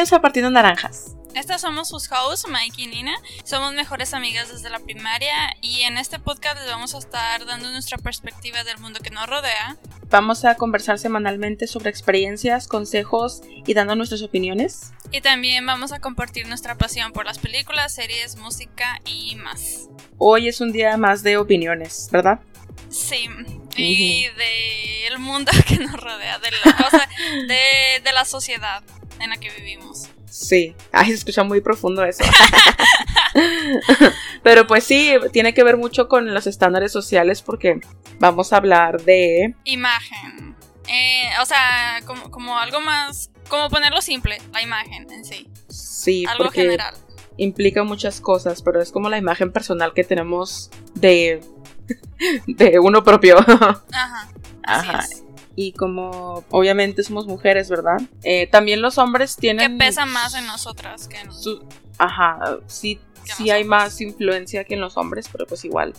bienvenidos a Partiendo Naranjas. Estas somos sus hosts, Mike y Nina. Somos mejores amigas desde la primaria y en este podcast les vamos a estar dando nuestra perspectiva del mundo que nos rodea. Vamos a conversar semanalmente sobre experiencias, consejos y dando nuestras opiniones. Y también vamos a compartir nuestra pasión por las películas, series, música y más. Hoy es un día más de opiniones, ¿verdad? Sí, y del mundo que nos rodea, de la, cosa, de, de la sociedad en la que vivimos. Sí, ay, se escucha muy profundo eso. Pero pues sí, tiene que ver mucho con los estándares sociales porque vamos a hablar de... Imagen. Eh, o sea, como, como, algo más, como ponerlo simple, la imagen en sí. Sí, algo porque general. implica muchas cosas, pero es como la imagen personal que tenemos de, de uno propio. Ajá. Así Ajá. es. Y como obviamente somos mujeres, ¿verdad? Eh, también los hombres Que tienen... pesa más en nosotras que en su- Ajá, sí, Que sí hay más influencia que en los hombres, pero pues igual.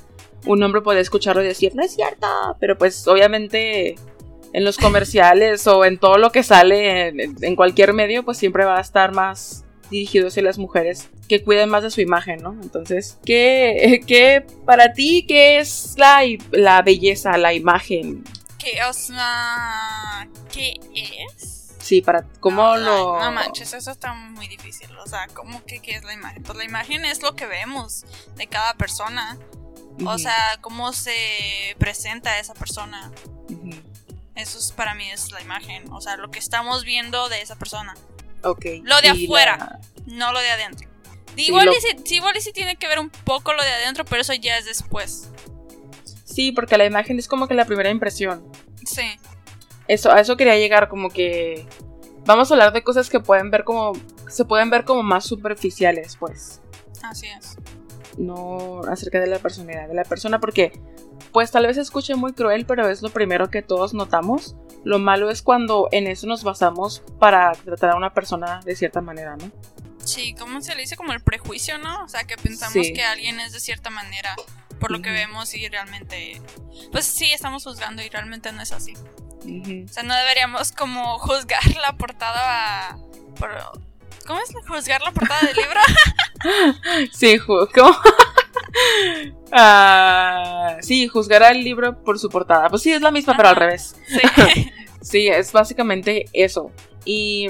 Un hombre puede escucharlo y decir, no es cierto, pero pues obviamente en los comerciales o en todo lo que sale en, en cualquier medio, pues siempre va a estar más dirigido hacia las mujeres que cuiden más de su imagen, ¿no? Entonces, ¿qué, qué para ti, qué es la, la belleza, la imagen? Que, o sea, ¿qué es? Sí, para cómo no, lo... No manches, eso está muy difícil. O sea, ¿cómo que qué es la imagen? Pues la imagen es lo que vemos de cada persona. O sea, cómo se presenta esa persona. Eso es, para mí es la imagen. O sea, lo que estamos viendo de esa persona. Ok. Lo de afuera. la- No lo de adentro. Igual, lo- y sí, sí, igual y sí tiene que ver un poco lo de adentro, pero eso ya es después. Sí, porque la imagen es como que la primera impresión. Sí. Eso, a eso quería llegar, como que vamos a hablar de cosas que pueden ver como se pueden ver como más superficiales, pues, Así es. no acerca de la personalidad de la persona, porque pues tal vez escuche muy cruel, pero es lo primero que todos notamos. Lo malo es cuando en eso nos basamos para tratar a una persona de cierta manera, ¿no? Sí, ¿cómo se le dice? Como el prejuicio, ¿no? O sea, que pensamos Sí. que alguien es de cierta manera por lo que vemos y realmente... Pues sí, estamos juzgando y realmente no es así. O sea, no deberíamos como juzgar la portada por... ¿Cómo es juzgar la portada del libro? Sí, ¿cómo? Ah, sí, juzgar al libro por su portada. Pues sí, es la misma, pero al revés. Sí. Sí, es básicamente eso. Y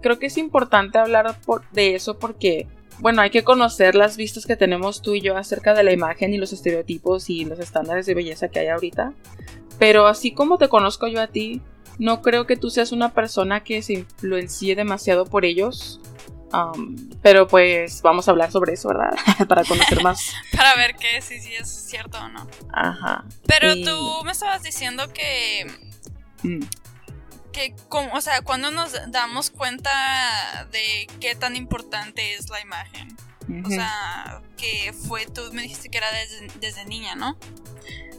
creo que es importante hablar por- de eso porque, bueno, hay que conocer las vistas que tenemos tú y yo acerca de la imagen y los estereotipos y los estándares de belleza que hay ahorita. Pero así como te conozco yo a ti, no creo que tú seas una persona que se influencie demasiado por ellos. Um, pero pues vamos a hablar sobre eso, ¿verdad? Para conocer más. Para ver que si sí es cierto o no. Ajá. Pero Y- tú me estabas diciendo que... Mm. Que como, o sea, cuando nos damos cuenta de qué tan importante es la imagen. O sea, que fue, tú me dijiste que era desde, desde niña, ¿no?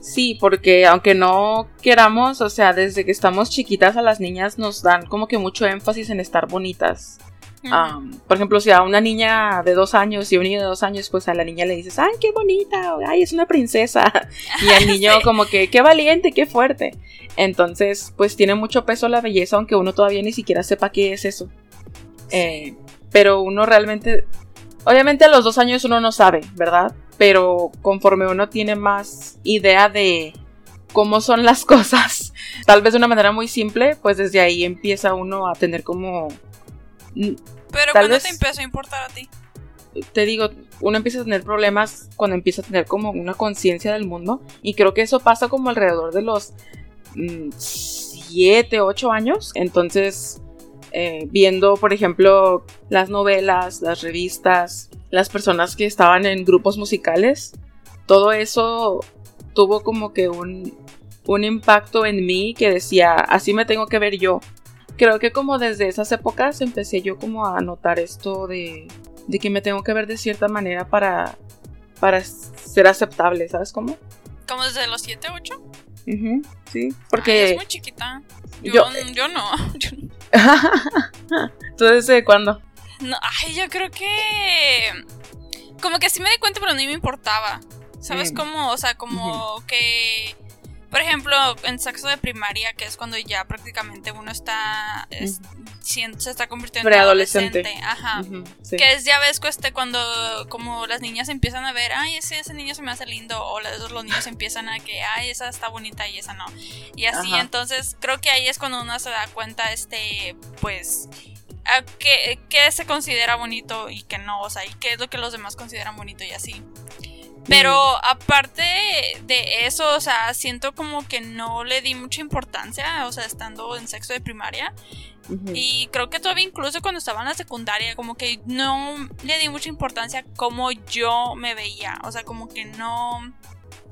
Sí, porque aunque no queramos, o sea, desde que estamos chiquitas a las niñas nos dan como que mucho énfasis en estar bonitas. Um, por ejemplo, si a una niña de dos años y un niño de dos años, pues a la niña le dices, ay, qué bonita, ay, es una princesa. Y al niño Sí. como que, qué valiente, qué fuerte. Entonces, pues tiene mucho peso la belleza, aunque uno todavía ni siquiera sepa qué es eso. Eh, pero uno realmente, obviamente a los dos años uno no sabe, ¿verdad? Pero conforme uno tiene más idea de cómo son las cosas, tal vez de una manera muy simple, pues desde ahí empieza uno a tener como Pero tal ¿cuándo vez- te empezó a importar a ti? te digo, uno empieza a tener problemas cuando empieza a tener como una conciencia del mundo. Y creo que eso pasa como alrededor de los 7, 8 años. Entonces, eh, viendo, por ejemplo, las novelas, las revistas, las personas que estaban en grupos musicales, todo eso tuvo como que un, un impacto en mí que decía, así me tengo que ver yo. Creo que como desde esas épocas empecé yo como a notar esto de, de que me tengo que ver de cierta manera para, para ser aceptable, ¿sabes cómo? ¿Como desde los 7, 8? Ujú, sí, Ay, porque... es muy chiquita. Yo, yo- yo no. Yo no. ¿Tú desde cuándo? No, Ay, yo creo que. Como que sí me di cuenta, pero ni me importaba. ¿Sabes Mm. cómo? O sea, como que. Por ejemplo, en sexo de primaria, que es cuando ya prácticamente uno está. se está convirtiendo en adolescente. Ajá. Que es, ya ves, este, cuando como las niñas empiezan a ver, ay, ese, ese niño se me hace lindo, o los, los niños empiezan a que, ay, esa está bonita y esa no. Y así, entonces creo que ahí es cuando uno se da cuenta, este, pues qué, qué, se considera bonito y qué no, o sea, y qué es lo que los demás consideran bonito y así. Pero aparte de eso, o sea, siento como que no le di mucha importancia, o sea, estando en sexo de primaria. Y creo que todavía incluso cuando estaba en la secundaria, como que no le di mucha importancia a cómo yo me veía. O sea, como que no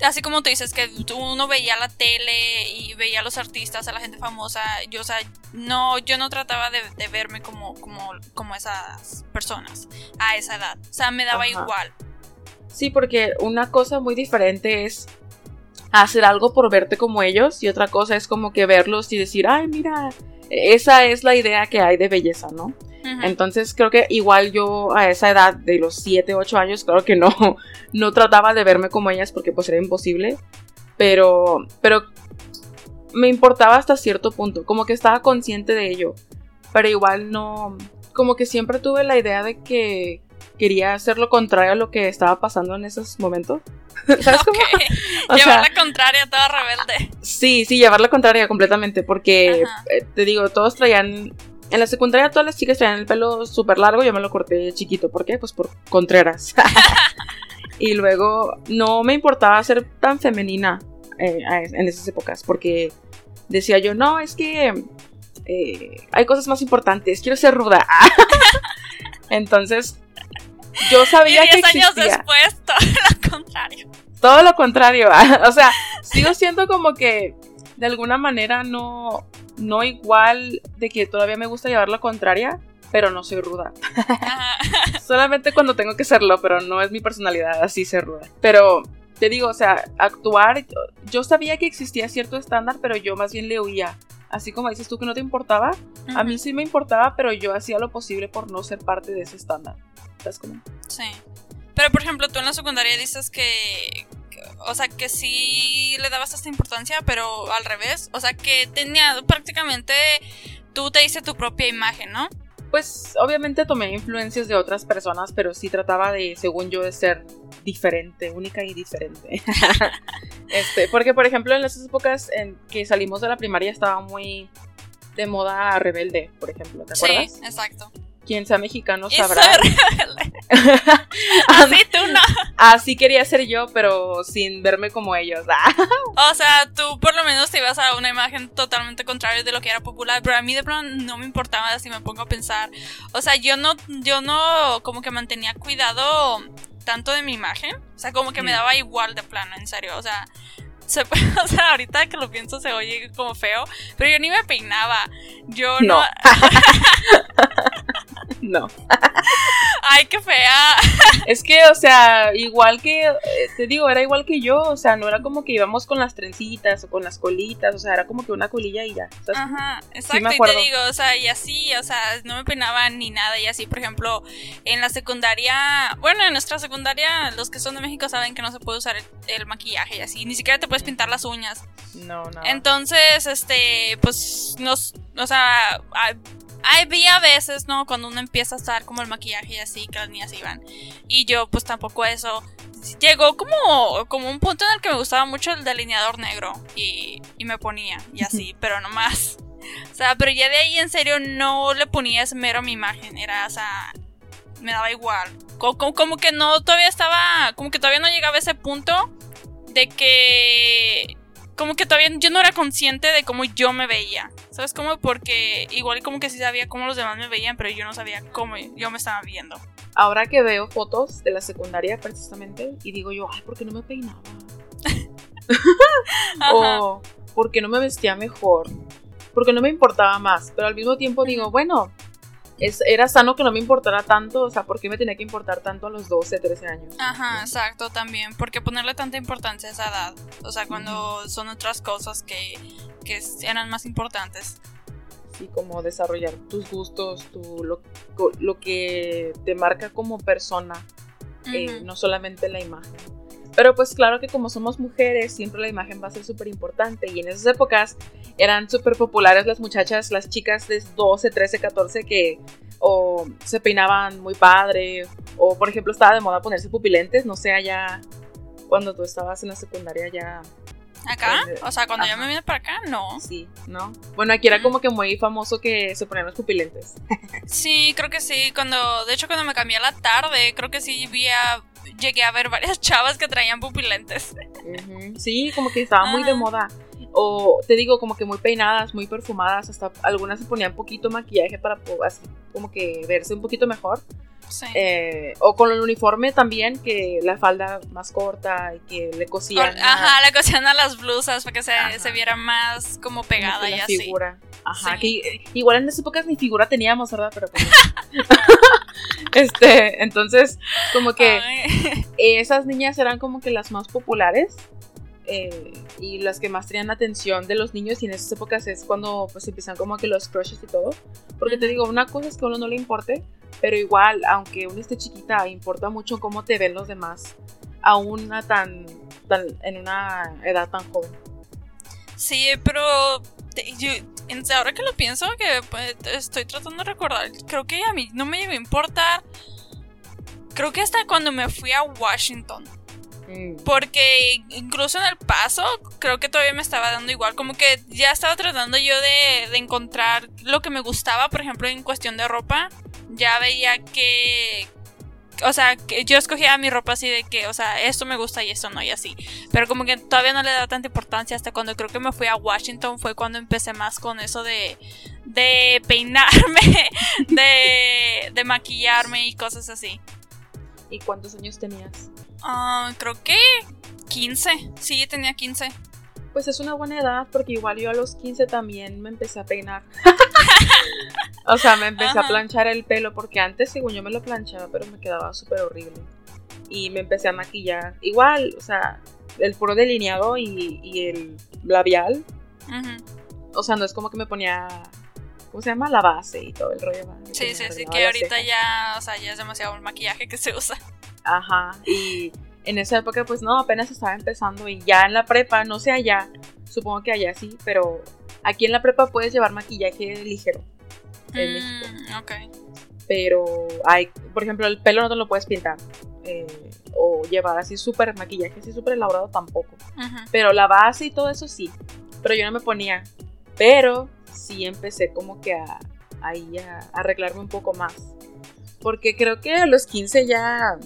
así como tú dices que uno veía la tele y veía a los artistas, a la gente famosa, yo, o sea, no, yo no trataba de, verme como, como, como esas personas a esa edad. O sea, me daba igual. Sí, porque una cosa muy diferente es hacer algo por verte como ellos y otra cosa es como que verlos y decir, ay, mira, esa es la idea que hay de belleza, ¿no? Entonces creo que igual yo a esa edad de los 7, 8 años, claro que no, no trataba de verme como ellas porque pues era imposible, pero, pero me importaba hasta cierto punto, como que estaba consciente de ello, pero igual no, como que siempre tuve la idea de que quería hacer lo contrario a lo que estaba pasando en esos momentos. ¿Sabes cómo? llevar la contraria, toda rebelde. Sí, sí, llevar la contraria completamente, porque eh, te digo, todos traían en la secundaria todas las chicas tenían el pelo súper largo, yo me lo corté chiquito. ¿Por qué? Pues por Contreras. y luego no me importaba ser tan femenina eh, en esas épocas, porque decía yo, no, es que eh, hay cosas más importantes, quiero ser ruda. Entonces, yo sabía y que años después, todo lo contrario. Todo lo contrario. o sea, sigo siendo como que de alguna manera no, no igual de que todavía me gusta llevar la contraria, pero no soy ruda. Solamente cuando tengo que serlo, pero no es mi personalidad así ser ruda. Pero te digo, o sea, actuar, yo sabía que existía cierto estándar, pero yo más bien le huía. Así como dices tú que no te importaba, a mí sí me importaba, pero yo hacía lo posible por no ser parte de ese estándar. Sí. Pero por ejemplo, tú en la secundaria dices que, o sea, que sí le dabas esta importancia, pero al revés. O sea, que tenía prácticamente, tú te hice tu propia imagen, ¿no? Pues obviamente tomé influencias de otras personas, pero sí trataba de, según yo, de ser diferente, única y diferente. este, porque, por ejemplo, en esas épocas en que salimos de la primaria estaba muy de moda rebelde, por ejemplo, ¿te acuerdas? Sí, exacto quien sea mexicano sabrá. así tú no. Así quería ser yo, pero sin verme como ellos. o sea, tú por lo menos te ibas a una imagen totalmente contraria de lo que era popular, pero a mí de pronto no me importaba si me pongo a pensar. O sea, yo no, yo no como que mantenía cuidado tanto de mi imagen. O sea, como que me daba igual de plano, en serio. O sea, o sea, ahorita que lo pienso se oye como feo, pero yo ni me peinaba. Yo no. No. Ay, qué fea. Es que, o sea, igual que, eh, te digo, era igual que yo, o sea, no era como que íbamos con las trencitas o con las colitas, o sea, era como que una colilla y ya. Ajá, exacto, y te digo, o sea, y así, o sea, no me peinaba ni nada y así, por ejemplo, en la secundaria, bueno, en nuestra secundaria, los que son de México saben que no se puede usar el, maquillaje y así, ni siquiera te puedes pintar las uñas. No, no. Entonces, este, pues, nos, o sea, había veces, ¿no? Cuando uno empieza a estar como el maquillaje y así, que las niñas iban. Y yo, pues tampoco eso. Llegó como, como un punto en el que me gustaba mucho el delineador negro. Y, y me ponía, y así, pero no más. O sea, pero ya de ahí en serio no le ponía ese mero a mi imagen. Era, o sea, me daba igual. Como, como que no, todavía estaba, como que todavía no llegaba a ese punto de que como que todavía yo no era consciente de cómo yo me veía. ¿Sabes cómo? Porque igual como que sí sabía cómo los demás me veían, pero yo no sabía cómo yo me estaba viendo. Ahora que veo fotos de la secundaria precisamente y digo yo, ay, ¿por qué no me peinaba? o ¿por qué no me vestía mejor? Porque no me importaba más, pero al mismo tiempo digo, bueno, era sano que no me importara tanto, o sea, ¿por qué me tenía que importar tanto a los 12, 13 años? Ajá, exacto, también, porque ponerle tanta importancia a esa edad, o sea, cuando son otras cosas que, que eran más importantes. Sí, como desarrollar tus gustos, tu, lo, lo que te marca como persona, eh, no solamente la imagen. Pero pues claro que como somos mujeres, siempre la imagen va a ser súper importante. Y en esas épocas eran súper populares las muchachas, las chicas de 12, 13, 14 que o se peinaban muy padre, o por ejemplo estaba de moda ponerse pupilentes, no sé, allá cuando tú estabas en la secundaria ya ¿Acá? Eh, o sea, cuando yo me vine para acá, no. Sí, ¿no? Bueno, aquí era como que muy famoso que se ponían los pupilentes. sí, creo que sí. Cuando, de hecho, cuando me cambié a la tarde, creo que sí vi llegué a ver varias chavas que traían pupilentes. Sí, como que estaba muy de moda. O te digo, como que muy peinadas, muy perfumadas, hasta algunas se ponían poquito maquillaje para así como que verse un poquito mejor. Eh, o con el uniforme también, que la falda más corta y que le cosían. ajá, le cosían a las blusas para que se, viera más como pegada y así. figura. Ajá, que igual en esas épocas ni figura teníamos, ¿verdad? Pero este, entonces, como que esas niñas eran como que las más populares. Eh, y las que más tenían atención de los niños y en esas épocas es cuando pues empiezan como que los crushes y todo porque te digo una cosa es que a uno no le importe pero igual, aunque uno esté chiquita, importa mucho cómo te ven los demás, aún tan, tan en una edad tan joven. Sí, pero yo, ahora que lo pienso, que pues, estoy tratando de recordar, creo que a mí no me iba a importar. Creo que hasta cuando me fui a Washington. Mm. Porque incluso en el paso, creo que todavía me estaba dando igual. Como que ya estaba tratando yo de, de encontrar lo que me gustaba, por ejemplo, en cuestión de ropa ya veía que, o sea, que yo escogía mi ropa así de que, o sea, esto me gusta y esto no, y así. Pero como que todavía no le da tanta importancia hasta cuando creo que me fui a Washington fue cuando empecé más con eso de, de peinarme, de, de maquillarme y cosas así. ¿Y cuántos años tenías? Ah, creo que 15, sí, tenía 15. Pues es una buena edad porque igual yo a los 15 también me empecé a peinar. o sea, me empecé a planchar el pelo porque antes, según yo me lo planchaba, pero me quedaba súper horrible. Y me empecé a maquillar. Igual, o sea, el puro delineado y, el labial. O sea, no es como que me ponía ¿cómo se llama? La base y todo el rollo. Sí, sí, sí, que ahorita ya, o sea, ya es demasiado el maquillaje que se usa. Ajá, y en esa época pues no, apenas estaba empezando y ya en la prepa, no sé allá, supongo que allá sí, pero aquí en la prepa puedes llevar maquillaje ligero en mm, México. Pero hay, por ejemplo, el pelo no te lo puedes pintar. Eh, o llevar así súper maquillaje, así súper elaborado tampoco. Pero la base y todo eso sí. Pero yo no me ponía. Pero sí empecé como que a, ahí a arreglarme un poco más. Porque creo que a los 15 ya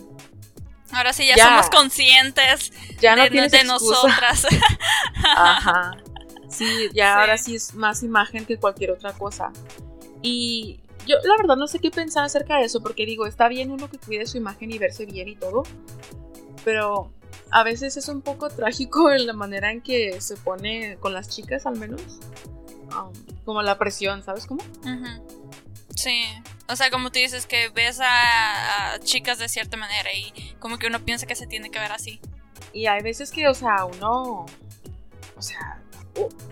Ahora sí ya, somos conscientes ya no de, de nosotras. Ajá. Sí, ya ahora sí es más imagen que cualquier otra cosa. Y yo la verdad no sé qué pensar acerca de eso, porque digo, está bien uno que cuide su imagen y verse bien y todo, pero a veces es un poco trágico en la manera en que se pone con las chicas al menos. Um, como la presión, ¿sabes cómo? Sí, o sea, como tú dices que ves a, chicas de cierta manera y como que uno piensa que se tiene que ver así. Y hay veces que, o sea, uno, o sea,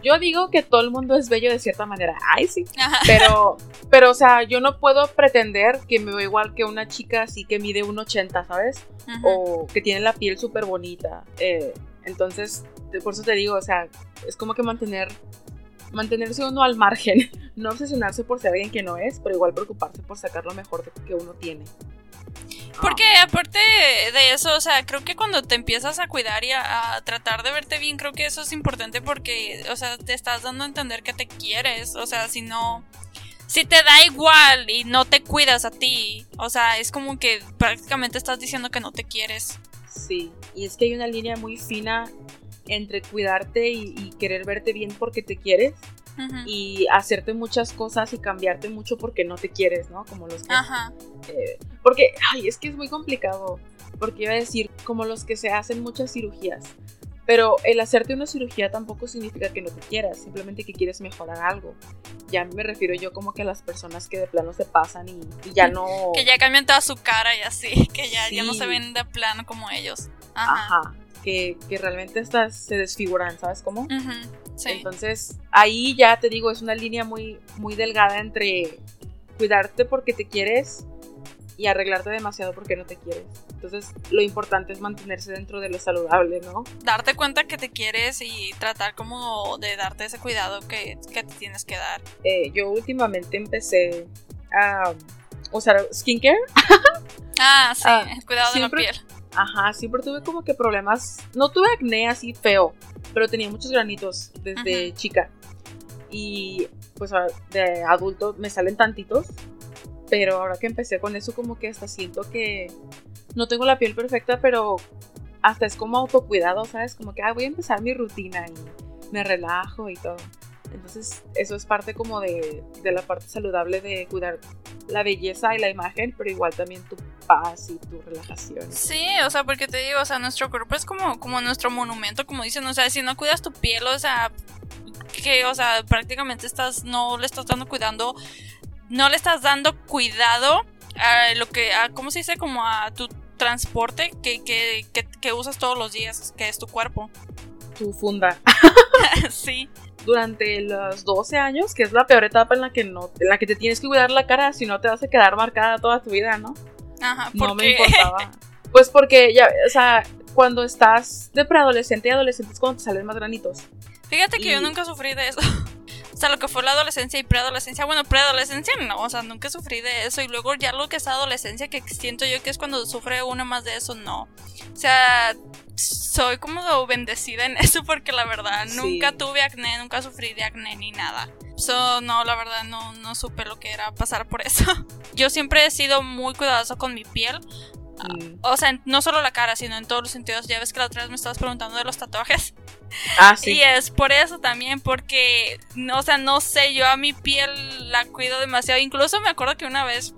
yo digo que todo el mundo es bello de cierta manera. Ay, sí. Pero, pero, o sea, yo no puedo pretender que me veo igual que una chica así que mide un 80, ¿sabes? O que tiene la piel súper bonita. Eh, entonces, por eso te digo, o sea, es como que mantener mantenerse uno al margen, no obsesionarse por ser alguien que no es, pero igual preocuparse por sacar lo mejor que uno tiene. Porque aparte de eso, o sea, creo que cuando te empiezas a cuidar y a, tratar de verte bien, creo que eso es importante porque, o sea, te estás dando a entender que te quieres, o sea, si no, si te da igual y no te cuidas a ti, o sea, es como que prácticamente estás diciendo que no te quieres. Sí, y es que hay una línea muy fina entre cuidarte y, querer verte bien porque te quieres y hacerte muchas cosas y cambiarte mucho porque no te quieres, ¿no? Como los que... Ajá. Eh, porque, ay, es que es muy complicado, porque iba a decir, como los que se hacen muchas cirugías. Pero el hacerte una cirugía tampoco significa que no te quieras, simplemente que quieres mejorar algo. Ya me refiero yo como que a las personas que de plano se pasan y, ya no... Que ya cambian toda su cara y así, que ya, ya no se ven de plano como ellos. Ajá que, realmente estas se desfiguran, ¿sabes cómo? Entonces, ahí ya te digo, es una línea muy, muy delgada entre cuidarte porque te quieres y arreglarte demasiado porque no te quieres. Entonces, lo importante es mantenerse dentro de lo saludable, ¿no? Darte cuenta que te quieres y tratar como de darte ese cuidado que, te tienes que dar. Eh, yo últimamente empecé a usar skincare. ah, sí, ah, cuidado de la piel. Ajá, siempre tuve como que problemas. No tuve acné así feo, pero tenía muchos granitos desde chica. Y pues de adulto me salen tantitos pero ahora que empecé con eso, como que hasta siento que no tengo la piel perfecta, pero hasta es como autocuidado, ¿sabes? Como que voy a empezar mi rutina y me relajo y todo. Entonces, eso es parte como de, de, la parte saludable de cuidar la belleza y la imagen, pero igual también tu paz y tu relajación. Sí, o sea, porque te digo, o sea, nuestro cuerpo es como, como nuestro monumento, como dicen, o sea, si no cuidas tu piel, o sea, que, o sea, prácticamente estás, no le estás dando cuidando no le estás dando cuidado a lo que, a, ¿cómo se dice? Como a tu transporte que, que, que, usas todos los días, que es tu cuerpo. Tu funda. sí. Durante los 12 años, que es la peor etapa en la que no, en la que te tienes que cuidar la cara, si no te vas a quedar marcada toda tu vida, ¿no? Ajá, No me importaba. Pues porque ya, o sea, cuando estás de preadolescente y adolescente es cuando te salen más granitos. Fíjate que yo nunca sufrí de eso. O sea, lo que fue la adolescencia y preadolescencia. Bueno, preadolescencia no, o sea, nunca sufrí de eso. Y luego ya lo que es adolescencia, que siento yo que es cuando sufre uno más de eso, no. O sea, soy como bendecida en eso porque la verdad nunca tuve acné, nunca sufrí de acné ni nada. So, no, la verdad no, no supe lo que era pasar por eso. Yo siempre he sido muy cuidadosa con mi piel. Mm. O sea, no solo la cara, sino en todos los sentidos. Ya ves que la otra vez me estabas preguntando de los tatuajes. Ah, sí. Y es por eso también, porque, no, o sea, no sé, yo a mi piel la cuido demasiado. Incluso me acuerdo que una vez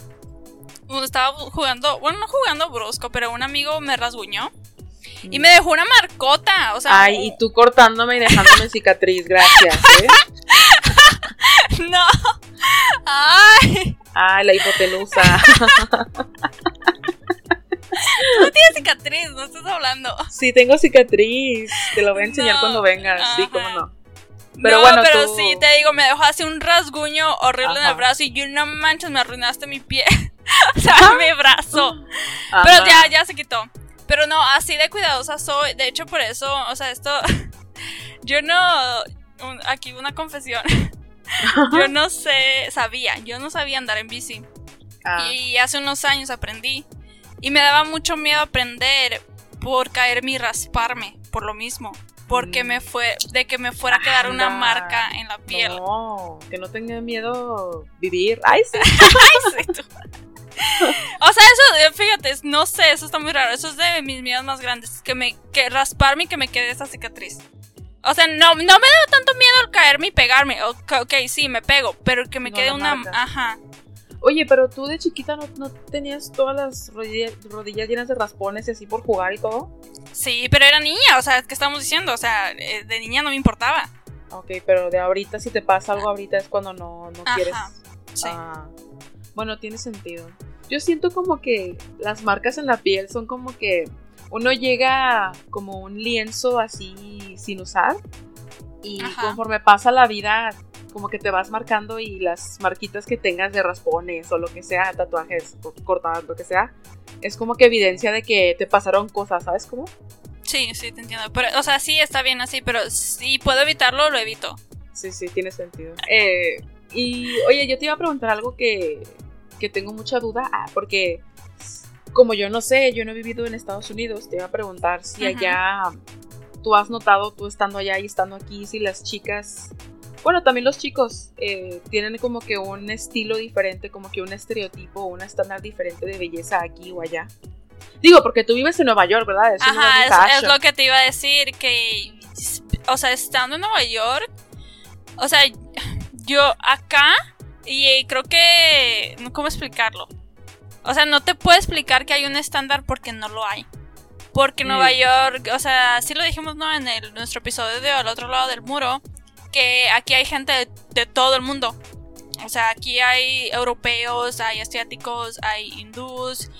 estaba jugando, bueno, no jugando brusco, pero un amigo me rasguñó. Y me dejó una marcota, o sea. Ay, y tú cortándome y dejándome cicatriz, gracias, ¿eh? no. Ay. Ay, la hipotenusa. No tienes cicatriz, no estás hablando. Sí, tengo cicatriz. Te lo voy a enseñar cuando vengas. Sí, cómo no. Pero bueno, pero sí, te digo, me dejó así un rasguño horrible en el brazo y yo no manches, me arruinaste mi pie. o sea, mi brazo. Pero ya, ya se quitó. Pero no, así de cuidadosa soy. De hecho, por eso, o sea, esto. yo no. aquí una confesión. yo no sé, sabía, yo no sabía andar en bici. Ah. Y hace unos años aprendí. Y me daba mucho miedo aprender por caerme y rasparme, por lo mismo. Porque mm. me fue, de que me fuera a quedar una marca en la piel. No, que no tenga miedo vivir. Ay, sí. Ay, sí, O sea, eso, fíjate, no sé, eso está muy raro. Eso es de mis miedos más grandes. Que me, que rasparme y que me quede esa cicatriz. O sea, no, no me da tanto miedo el caerme y pegarme. Ok, sí, me pego, pero que me quede una. Ajá. Oye, pero tú de chiquita no, tenías todas las rodillas, llenas de raspones y así por jugar y todo. Sí, pero era niña, o sea, ¿qué estamos diciendo? O sea, eh, de niña no me importaba. Ok, pero de ahorita, si te pasa algo ahorita es cuando no, no quieres. Sí. Ah, bueno, tiene sentido. Yo siento como que las marcas en la piel son como que uno llega como un lienzo así sin usar y conforme pasa la vida como que te vas marcando y las marquitas que tengas de raspones o lo que sea, tatuajes cortados, lo que sea, es como que evidencia de que te pasaron cosas, ¿sabes cómo? Sí, sí, te entiendo. Pero, o sea, sí está bien así, pero si puedo evitarlo, lo evito. Sí, sí, tiene sentido. Eh, y oye, yo te iba a preguntar algo que, que tengo mucha duda, ah, porque como yo no sé, yo no he vivido en Estados Unidos, te iba a preguntar si allá tú has notado, tú estando allá y estando aquí, si las chicas bueno, también los chicos eh, tienen como que un estilo diferente, como que un estereotipo, un estándar diferente de belleza aquí o allá. Digo, porque tú vives en Nueva York, ¿verdad? Ajá, es, lo que te iba a decir, que, o sea, estando en Nueva York, o sea, yo acá, y creo que, ¿cómo explicarlo? O sea, no te puedo explicar que hay un estándar porque no lo hay. Porque Nueva mm. York, o sea, sí lo dijimos, ¿no? En el, nuestro episodio de Al otro lado del muro, que aquí hay gente de, todo el mundo. O sea, aquí hay europeos, hay asiáticos, hay hindús,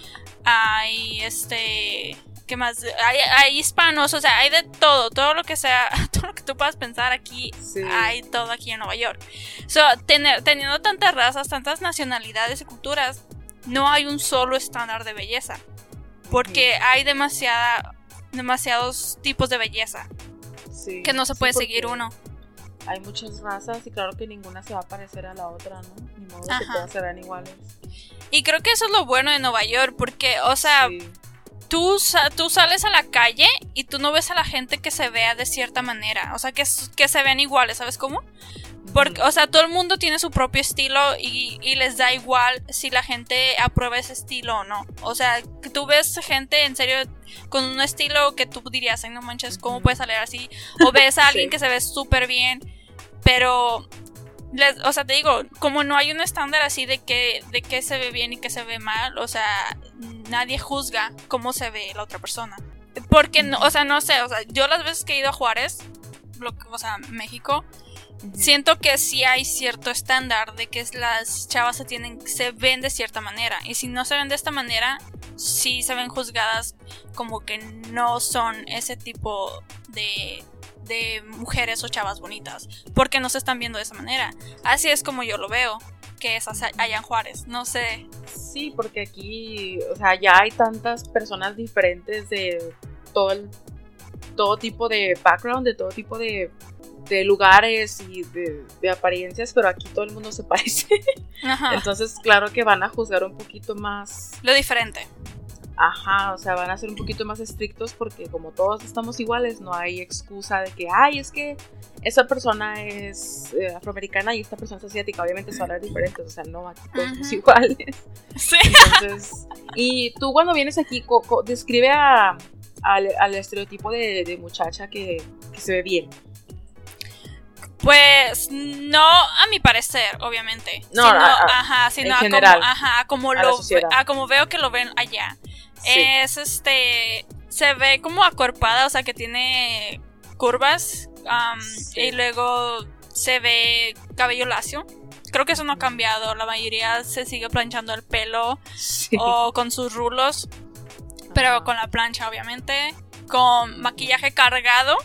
hay este. ¿Qué más? Hay, hispanos, o sea, hay de todo, todo lo que sea, todo lo que tú puedas pensar aquí, hay todo aquí en Nueva York. So, tener, teniendo tantas razas, tantas nacionalidades y culturas, no hay un solo estándar de belleza. Porque hay demasiada, demasiados tipos de belleza. que no se puede seguir uno. Hay muchas razas y claro que ninguna se va a parecer a la otra, ¿no? Ni modo que todas se vean iguales. Y creo que eso es lo bueno de Nueva York, porque, o sea, tú, tú sales a la calle y tú no ves a la gente que se vea de cierta manera, o sea, que, que se vean iguales, ¿sabes cómo? Porque, o sea, todo el mundo tiene su propio estilo y, les da igual si la gente aprueba ese estilo o no. O sea, tú ves gente en serio con un estilo que tú dirías, ay, no manches, ¿cómo puede salir así? O ves a alguien que se ve súper bien, pero, o sea, te digo, como no hay un estándar así de que, de que se ve bien y que se ve mal, o sea, nadie juzga cómo se ve la otra persona. Porque, no, o sea, no sé, o sea, yo las veces que he ido a Juárez, o sea, México, Siento que sí hay cierto estándar de que las chavas se tienen, se ven de cierta manera. Y si no se ven de esta manera, sí se ven juzgadas como que no son ese tipo de, de mujeres o chavas bonitas. Porque no se están viendo de esa manera. Así es como yo lo veo. Que es allá en Juárez, no sé. Sí, porque aquí, o sea, ya hay tantas personas diferentes de todo el, todo tipo de background, de todo tipo de de lugares y de, apariencias, pero aquí todo el mundo se parece. Entonces, claro que van a juzgar un poquito más. Lo diferente. Ajá, o sea, van a ser un poquito más estrictos porque como todos estamos iguales, no hay excusa de que, ay, es que esa persona es eh, afroamericana y esta persona es asiática. Obviamente son diferentes, o sea, no, aquí todos somos iguales. Sí. Entonces, y tú cuando vienes aquí, describe a, al, estereotipo de, muchacha que, que se ve bien. Pues no a mi parecer, obviamente. No, sino, ajá, sino a como, ajá, como lo a como veo que lo ven allá. Es este se ve como acuerpada, o sea, que tiene curvas y luego se ve cabello lacio. Creo que eso no ha cambiado, la mayoría se sigue planchando el pelo o con sus rulos, pero con la plancha obviamente, con maquillaje cargado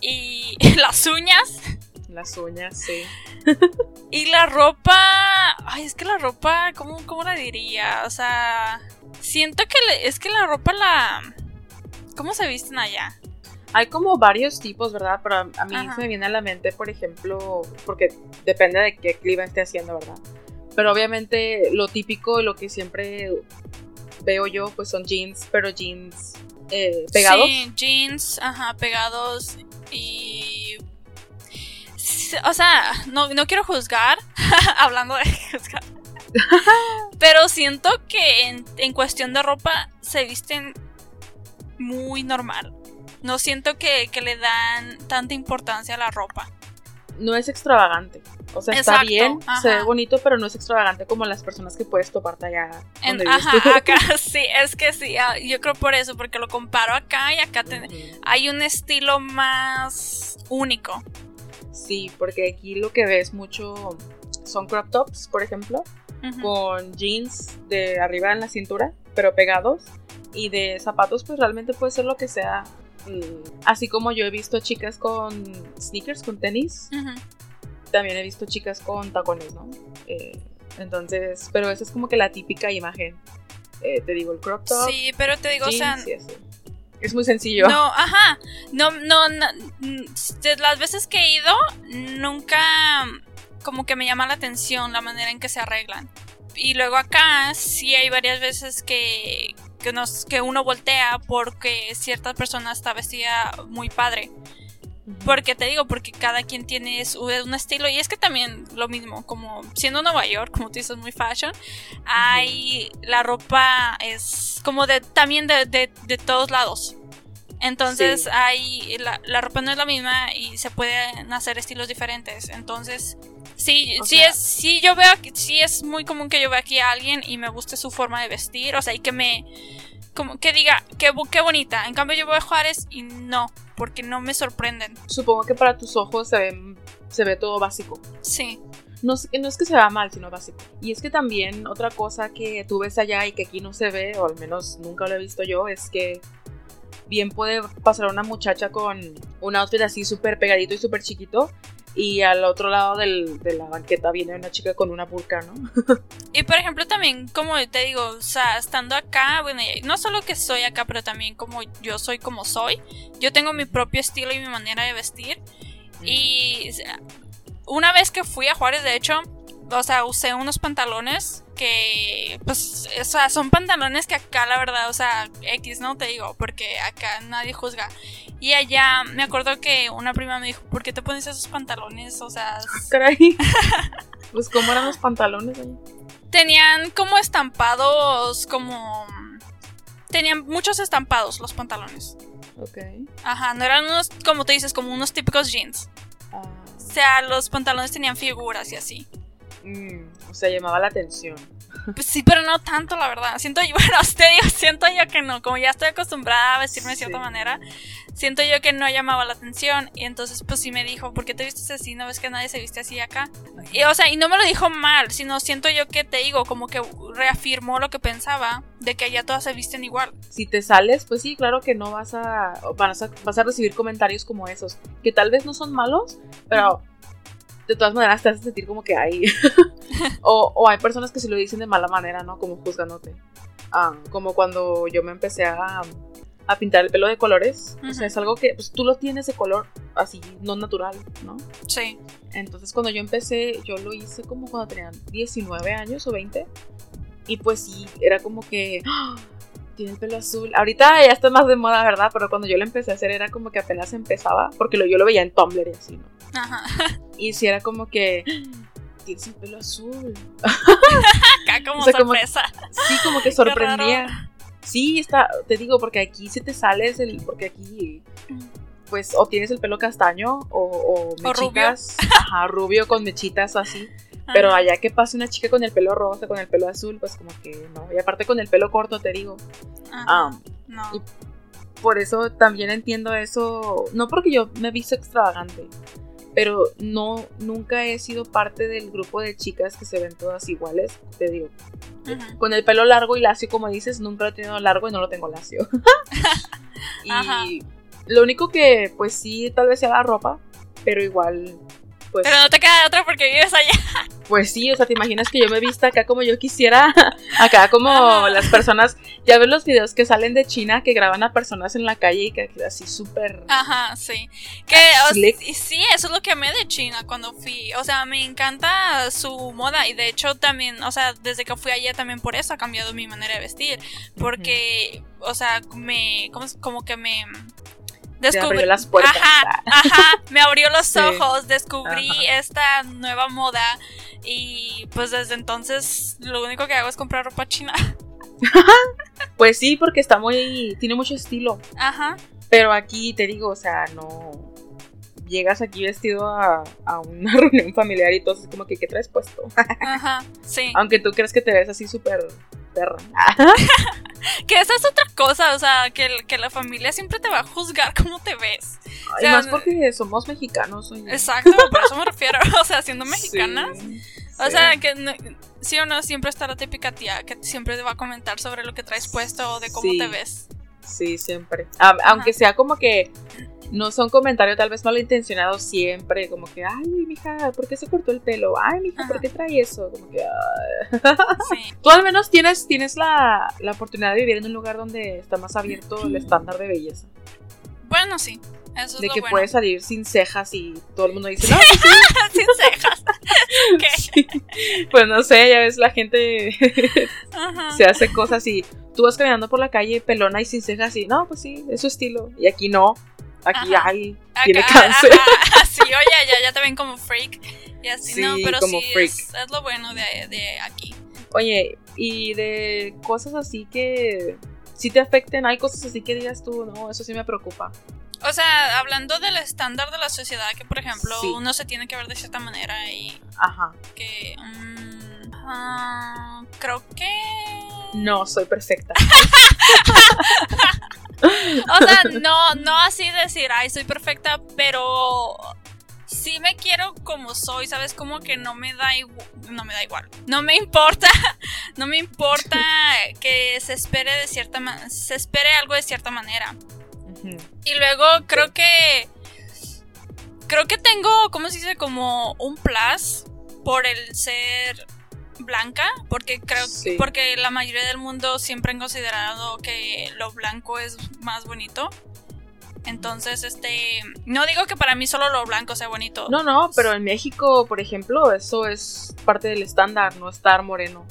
y las uñas las uñas, sí. y la ropa. Ay, es que la ropa, ¿cómo, cómo la diría? O sea, siento que es que la ropa la. ¿Cómo se visten allá? Hay como varios tipos, ¿verdad? Pero a, mí se me viene a la mente, por ejemplo, porque depende de qué clima esté haciendo, ¿verdad? Pero obviamente lo típico, lo que siempre veo yo, pues son jeans, pero jeans eh, pegados. Sí, jeans, ajá, pegados y o sea, no, quiero juzgar, hablando de juzgar. Pero siento que en, cuestión de ropa se visten muy normal. No siento que, le dan tanta importancia a la ropa. No es extravagante. O sea, está bien, se ve bonito, pero no es extravagante como las personas que puedes toparte allá. ajá, acá sí, es que sí, ah, yo creo por eso, porque lo comparo acá y acá hay un estilo más único. Sí, porque aquí lo que ves mucho son crop tops, por ejemplo, con jeans de arriba en la cintura, pero pegados. Y de zapatos, pues realmente puede ser lo que sea. Mm, así como yo he visto chicas con sneakers, con tenis, también he visto chicas con tacones, ¿no? Eh, entonces, pero esa es como que la típica imagen. Eh, te digo, el crop top. Sí, pero te digo, o sea, es muy sencillo. No, ajá. No, no, no, de las veces que he ido, nunca como que me llama la atención la manera en que se arreglan. Y luego acá sí hay varias veces que, que, nos, que uno voltea porque cierta persona está vestida muy padre. Porque te digo, porque cada quien tiene un estilo. Y es que también lo mismo, como siendo Nueva York, como tú dices, muy fashion, hay la ropa es como de también de, de, todos lados. Entonces hay la, la, ropa no es la misma y se pueden hacer estilos diferentes. Entonces, sí, sí es, sí yo veo sí es muy común que yo vea aquí a alguien y me guste su forma de vestir, o sea, y que me como que diga, qué, qué bonita. En cambio yo voy a Juárez y no, porque no me sorprenden. Supongo que para tus ojos se ve, se ve todo básico. Sí. No, no es que se vea mal, sino básico. Y es que también otra cosa que tú ves allá y que aquí no se ve, o al menos nunca lo he visto yo, es que bien puede pasar una muchacha con un outfit así súper pegadito y súper chiquito y al otro lado del, de la banqueta viene una chica con una burka, ¿no? y por ejemplo también, como te digo, o sea, estando acá, bueno, no solo que soy acá, pero también como yo soy como soy, yo tengo mi propio estilo y mi manera de vestir. Y una vez que fui a Juárez, de hecho, o sea, usé unos pantalones que, pues, o sea, son pantalones que acá, la verdad, o sea, X, ¿no? Te digo, porque acá nadie juzga. Y allá me acuerdo que una prima me dijo, ¿por qué te pones esos pantalones? O sea... Caray. pues, ¿cómo eran los pantalones ahí? Tenían como estampados, como... Tenían muchos estampados los pantalones. Ok. Ajá, no eran unos, como te dices, como unos típicos jeans. Ah. O sea, los pantalones tenían figuras y así. Mm, sea, llamaba la atención. Pues sí, pero no tanto, la verdad. Siento yo, bueno, te digo, siento yo que no. Como ya estoy acostumbrada a vestirme de cierta manera, siento yo que no llamaba la atención. Y entonces, pues sí me dijo, ¿por qué te vistes así? ¿No ves que nadie se viste así acá? Y, o sea, y no me lo dijo mal, sino siento yo que te digo, como que reafirmó lo que pensaba, de que allá todas se visten igual. Si te sales, pues sí, claro que no vas a, vas a, vas a recibir comentarios como esos, que tal vez no son malos, pero de todas maneras te hace sentir como que hay. o, hay personas que se lo dicen de mala manera, ¿no? Como juzgándote. Ah, como cuando yo me empecé a, a pintar el pelo de colores. O sea, es algo que pues, tú lo tienes de color así, no natural, ¿no? Sí. Entonces, cuando yo empecé, yo lo hice como cuando tenían 19 años o 20. Y pues sí, era como que. ¡ah! Tiene el pelo azul. Ahorita ya está más de moda, ¿verdad? Pero cuando yo lo empecé a hacer era como que apenas empezaba. Porque lo, yo lo veía en Tumblr y así, ¿no? Y si era como que tienes el pelo azul. Acá como sorpresa. sí, como que sorprendía. Sí, está, te digo, porque aquí si te sales el, porque aquí pues o tienes el pelo castaño o, o mechitas, rubio. ajá, rubio con mechitas así. Pero allá que pase una chica con el pelo rosa, con el pelo azul, pues como que no. Y aparte con el pelo corto, te digo. Ajá, no por eso también entiendo eso, no porque yo me he visto extravagante, pero no, nunca he sido parte del grupo de chicas que se ven todas iguales, te digo. Con el pelo largo y lacio, como dices, nunca lo he tenido largo y no lo tengo lacio. y lo único que, pues sí, tal vez sea la ropa, pero igual pues. Pero no te queda otra porque vives allá. Pues sí, o sea, te imaginas que yo me vista acá como yo quisiera, acá como las personas, ya ves los videos que salen de China que graban a personas en la calle y que así súper... Ajá, sí. Que, sí, eso es lo que amé de China cuando fui, o sea, me encanta su moda y de hecho también, o sea, desde que fui allá también por eso ha cambiado mi manera de vestir, porque, o sea, me, como, como que me Descubrí las puertas. Ajá, ajá, me abrió los ojos, descubrí esta nueva moda y pues desde entonces lo único que hago es comprar ropa china. pues sí, porque está muy, tiene mucho estilo. Ajá. Pero aquí te digo, o sea, no llegas aquí vestido a, a una reunión familiar y todo, es como que, ¿qué traes puesto? Ajá, sí. Aunque tú crees que te ves así súper perra. que esa es otra cosa, o sea, que, que, la familia siempre te va a juzgar cómo te ves. y más porque somos mexicanos. Exacto, por eso me refiero, o sea, siendo mexicanas. o sea, que sí o no, siempre está la típica tía que siempre te va a comentar sobre lo que traes puesto o de cómo te ves. Sí, siempre. aunque sea como que no son comentarios tal vez malintencionados siempre, como que, ay, mija, ¿por qué se cortó el pelo? Ay, mija, ¿por qué trae eso? Como que, sí. Tú al menos tienes, tienes la, la, oportunidad de vivir en un lugar donde está más abierto el estándar de belleza. Bueno, sí. Eso es de que bueno. puedes salir sin cejas y todo el mundo dice, no, sí. sin cejas. Pues no sé, ya ves, la gente se hace cosas y tú vas caminando por la calle pelona y sin cejas y no, pues sí, es su estilo. Y aquí no. Aquí hay, tiene cáncer. sí, oye, ya, ya te ven como freak. Y así, no, pero sí, es, es, lo bueno de, de aquí. Oye, y de cosas así que si te afecten, hay cosas así que digas tú, no, eso sí me preocupa. O sea, hablando del estándar de la sociedad, que por ejemplo uno se tiene que ver de cierta manera y Ajá. que um, uh, creo que no soy perfecta. o sea, no, no así decir, ay, soy perfecta, pero sí me quiero como soy, ¿sabes? Como que no me da igual, no me da igual. No me importa, no me importa que se espere de cierta manera, se espere algo de cierta manera. Y luego creo que creo que tengo, ¿cómo se dice? Como un plus por el ser blanca, porque creo porque la mayoría del mundo siempre han considerado que lo blanco es más bonito. Entonces, este, no digo que para mí solo lo blanco sea bonito. No, no, pero en México, por ejemplo, eso es parte del estándar, no estar moreno.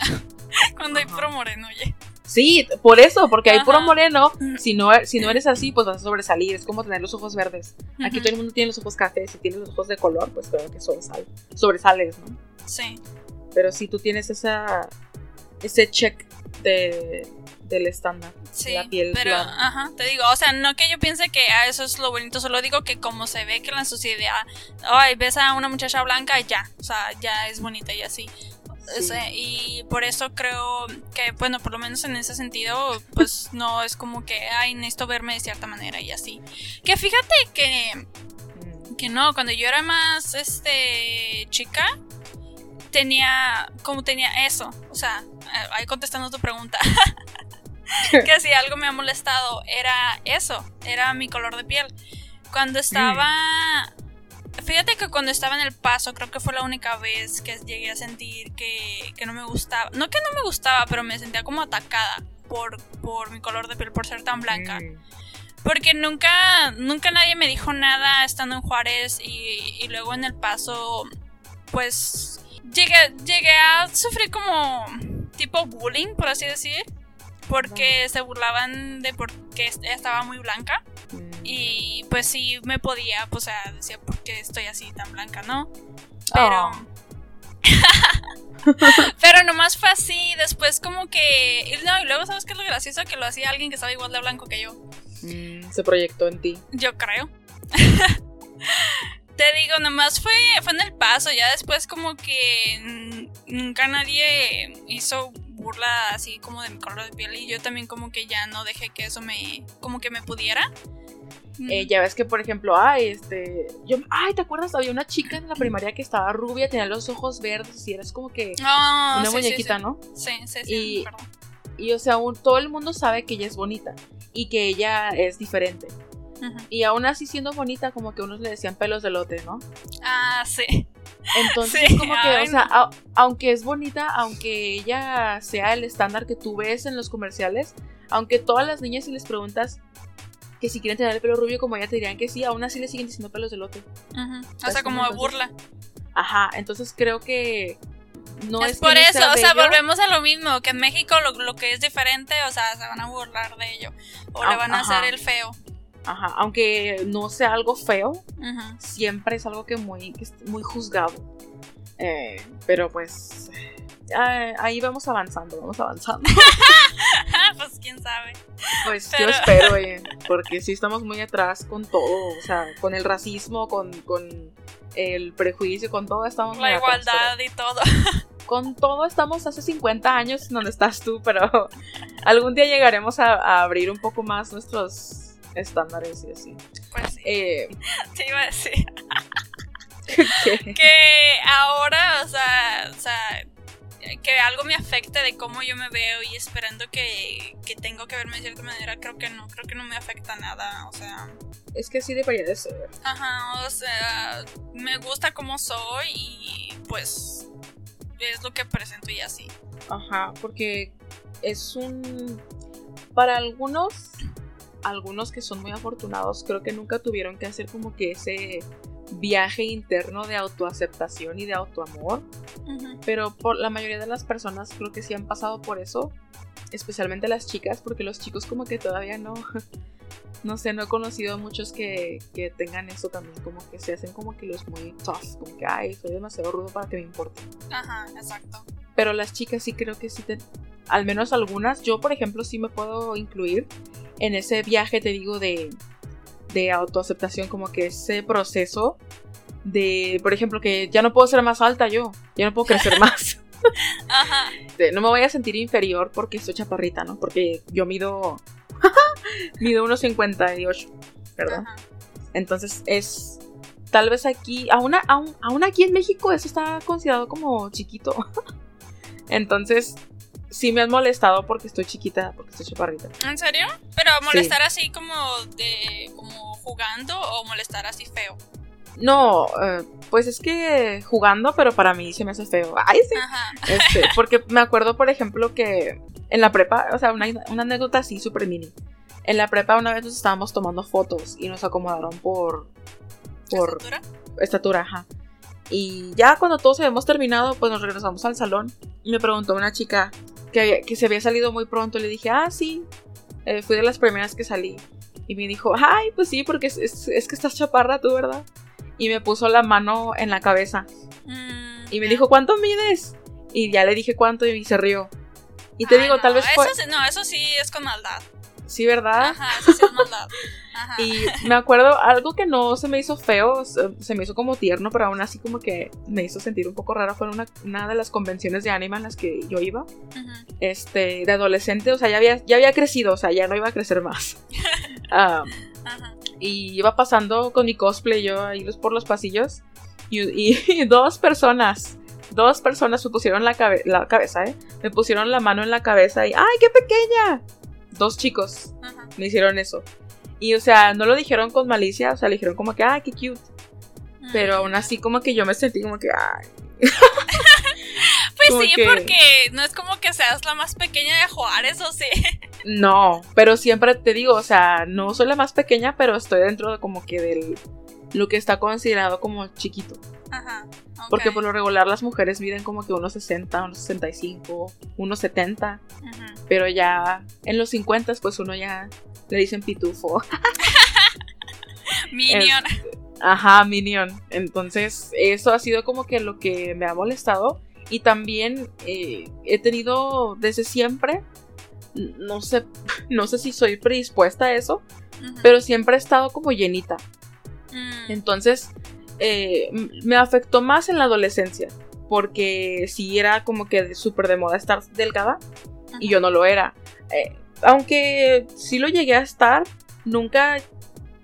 Cuando hay puro moreno, oye. Sí, por eso, porque hay puro moreno. Si no, si no eres así, pues vas a sobresalir. Es como tener los ojos verdes. Aquí todo el mundo tiene los ojos cafés. Si tienes los ojos de color, pues creo que sobresales, sobresales, ¿no? Sí. Pero si tú tienes esa ese check de, del estándar. Sí, la piel pero, ajá, te digo, o sea, no que yo piense que ah, eso es lo bonito, solo digo que como se ve que en la sociedad, ay, ves a una muchacha blanca ya, o sea, ya es bonita y así. y por eso creo que, bueno, por lo menos en ese sentido, pues no es como que, ay, necesito verme de cierta manera y así. Que fíjate que, mm. que no, cuando yo era más, este, chica, tenía, como tenía eso, o sea, eh, ahí contestando tu pregunta, que si algo me ha molestado era eso, era mi color de piel. Cuando estaba... Fíjate que cuando estaba en el paso, creo que fue la única vez que llegué a sentir que, que no me gustaba. No que no me gustaba, pero me sentía como atacada por, por mi color de piel, por ser tan blanca. Porque nunca, nunca nadie me dijo nada estando en Juárez y, y luego en el paso, pues llegué, llegué a sufrir como tipo bullying, por así decir. Porque se burlaban de porque estaba muy blanca. Mm. Y pues sí me podía, pues, o sea, decía, ¿por qué estoy así tan blanca, no? Pero. Oh. pero nomás fue así. Después, como que. No, y luego, ¿sabes qué es lo gracioso? Que lo hacía alguien que estaba igual de blanco que yo. Mm, se proyectó en ti. Yo creo. Te digo, nomás fue, fue en el paso, ya después como que nunca nadie hizo burla así como de mi color de piel y yo también como que ya no dejé que eso me, como que me pudiera. Eh, ya ves que, por ejemplo, ay, este, yo, ay, ¿te acuerdas? Había una chica en la primaria que estaba rubia, tenía los ojos verdes y eras como que ah, una muñequita, ¿no? Sí, sí, sí. Y, y o sea, todo el mundo sabe que ella es bonita y que ella es diferente. Y aún así siendo bonita, como que unos le decían pelos de lote, ¿no? Ah, sí. Entonces, como que, o sea, aunque es bonita, aunque ella sea el estándar que tú ves en los comerciales, aunque todas las niñas si les preguntas que si quieren tener el pelo rubio como ella te dirían que sí, aún así le siguen diciendo pelos de lote. O sea, como de burla. Ajá, entonces creo que no es, por eso, o sea, volvemos a lo mismo, que en México lo, que es diferente, o sea, se van a burlar de ello, o le van a hacer el feo. Ajá, aunque no sea algo feo, siempre es algo que muy, muy juzgado. Eh, pero pues ahí vamos avanzando, vamos avanzando. pues quién sabe. Pues yo espero, eh, porque sí estamos muy atrás con todo, o sea, con el racismo, con, el prejuicio, con todo estamos La igualdad y todo. Con todo estamos hace 50 años donde estás tú, pero algún día llegaremos a abrir un poco más nuestros estándares y así. Pues sí. Eh, Te iba a decir. que ahora, o sea, o sea, que algo me afecte de cómo yo me veo y esperando que, que tengo que verme de cierta manera, creo que no, creo que no me afecta nada, o sea... Es que así debería de ser. Ajá, o sea, me gusta como soy y pues es lo que presento y así. Ajá, porque es un... Para algunos algunos que son muy afortunados creo que nunca tuvieron que hacer como que ese viaje interno de autoaceptación y de autoamor. Pero por la mayoría de las personas creo que sí han pasado por eso. Especialmente las chicas, porque los chicos como que todavía no... No sé, no he conocido muchos que, que tengan eso también, como que se hacen como que los muy tough, como que, ay, soy demasiado rudo para que me importe. Ajá, exacto. Pero las chicas sí creo que sí, te, al menos algunas, yo por ejemplo sí me puedo incluir en ese viaje, te digo, de, de autoaceptación, como que ese proceso de, por ejemplo, que ya no puedo ser más alta yo, ya no puedo crecer más. Ajá. No me voy a sentir inferior porque estoy chaparrita, ¿no? Porque yo mido. mido unos 58, ¿verdad? Entonces es. Tal vez aquí. Aún, aún, aún aquí en México eso está considerado como chiquito. Entonces, sí me han molestado porque estoy chiquita, porque estoy chaparrita. ¿En serio? ¿Pero molestar así como de como jugando o molestar así feo? No, eh, pues es que jugando, pero para mí se me hace feo. Ay, sí. Este, porque me acuerdo, por ejemplo, que en la prepa, o sea, una, una anécdota así súper mini. En la prepa una vez nos estábamos tomando fotos y nos acomodaron por... por ¿Estatura? Estatura, ajá. Y ya cuando todos habíamos terminado, pues nos regresamos al salón. Y me preguntó una chica que, que se había salido muy pronto. Le dije, ah, sí, eh, fui de las primeras que salí. Y me dijo, ay, pues sí, porque es, es, que estás chaparra tú, ¿verdad? Y me puso la mano en la cabeza. Mm, y me dijo, ¿cuánto mides? Y ya le dije cuánto y se rió. Y te digo, tal vez fue... no, eso sí es con maldad. Sí, ¿verdad? Ajá, eso sí es maldad. Y me acuerdo, algo que no se me hizo feo, se me hizo como tierno, pero aún así como que me hizo sentir un poco raro. Fue una, una de las convenciones de anime en las que yo iba. Este, de adolescente, o sea, ya había, ya había crecido, o sea, ya no iba a crecer más. Y iba pasando con mi cosplay yo ahí por los pasillos. Y, dos personas, dos personas me pusieron la, la cabeza, ¿eh? Me pusieron la mano en la cabeza y ¡ay, qué pequeña! Dos chicos me hicieron eso. Y, o sea, no lo dijeron con malicia, o sea, le dijeron como que, ¡ay, qué cute! Pero aún así, como que yo me sentí como que, ¡ay! pues sí, porque no es como que seas la más pequeña de Juárez, o sí. No, pero siempre te digo, o sea, no soy la más pequeña, pero estoy dentro de como que del lo que está considerado como chiquito. Ajá. Porque por lo regular las mujeres miden como que unos 60, unos 65, unos 70. Pero ya en los 50 pues uno ya le dicen pitufo. Minion. ajá, Minion. Entonces, eso ha sido como que lo que me ha molestado. Y también eh, he tenido desde siempre, no sé, no sé si soy predispuesta a eso, pero siempre he estado como llenita. Mm. Entonces, eh, me afectó más en la adolescencia, porque si era como que súper de moda estar delgada y yo no lo era. Eh, aunque sí lo llegué a estar, nunca,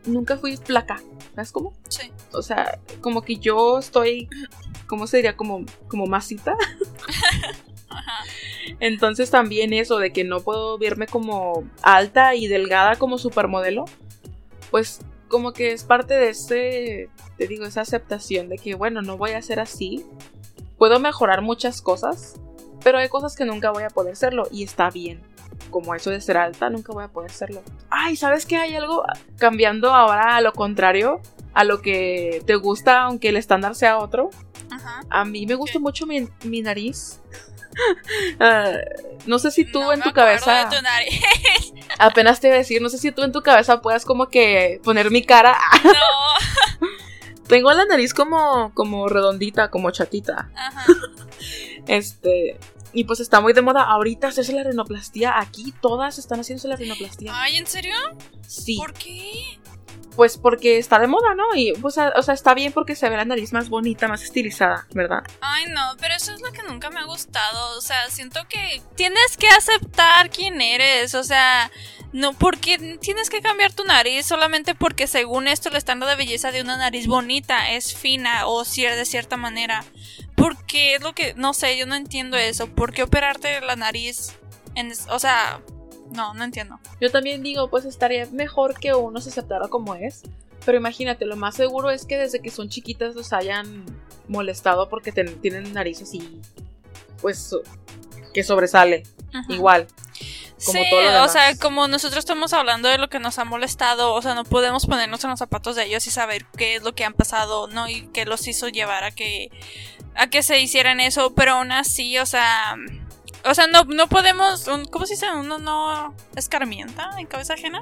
nunca fui flaca. ¿Sabes cómo? Sí. O sea, como que yo estoy, ¿cómo se diría? Como, como masita. Entonces también eso de que no puedo verme como alta y delgada como supermodelo, pues como que es parte de ese, te digo, esa aceptación de que, bueno, no voy a ser así. Puedo mejorar muchas cosas, pero hay cosas que nunca voy a poder serlo y está bien como eso de ser alta, nunca voy a poder serlo. Ay, ¿sabes qué? Hay algo cambiando ahora a lo contrario, a lo que te gusta, aunque el estándar sea otro. Ajá. A mí me gusta mucho mi, nariz. Ah, no sé si tú en tu cabeza. De tu nariz. apenas te iba a decir, no sé si tú en tu cabeza puedas como que poner mi cara. No. Tengo la nariz como, como redondita, como chatita. Ajá. Este. Y pues está muy de moda ahorita hacerse la rinoplastía. Aquí todas están haciéndose la rinoplastía. Ay, ¿en serio? Sí. ¿Por qué? Pues porque está de moda, ¿no? Y pues, o sea, está bien porque se ve la nariz más bonita, más estilizada, ¿verdad? Ay, no, pero eso es lo que nunca me ha gustado. O sea, siento que tienes que aceptar quién eres. O sea, no, porque tienes que cambiar tu nariz solamente porque según esto el estándar de belleza de una nariz bonita es fina o de cierta manera. Porque es lo que, no sé, yo no entiendo eso. ¿Por qué operarte la nariz? En, o sea, no, no entiendo. Yo también digo, pues estaría mejor que uno se aceptara como es. Pero imagínate, lo más seguro es que desde que son chiquitas los hayan molestado porque tienen nariz así, pues, que sobresale. Igual sí, o sea, como nosotros estamos hablando de lo que nos ha molestado, o sea, no podemos ponernos en los zapatos de ellos y saber qué es lo que han pasado, ¿no? Y qué los hizo llevar a que a que se hicieran eso, pero aún así, o sea, o sea, no, no podemos, ¿cómo se dice? Uno no escarmienta en cabeza ajena.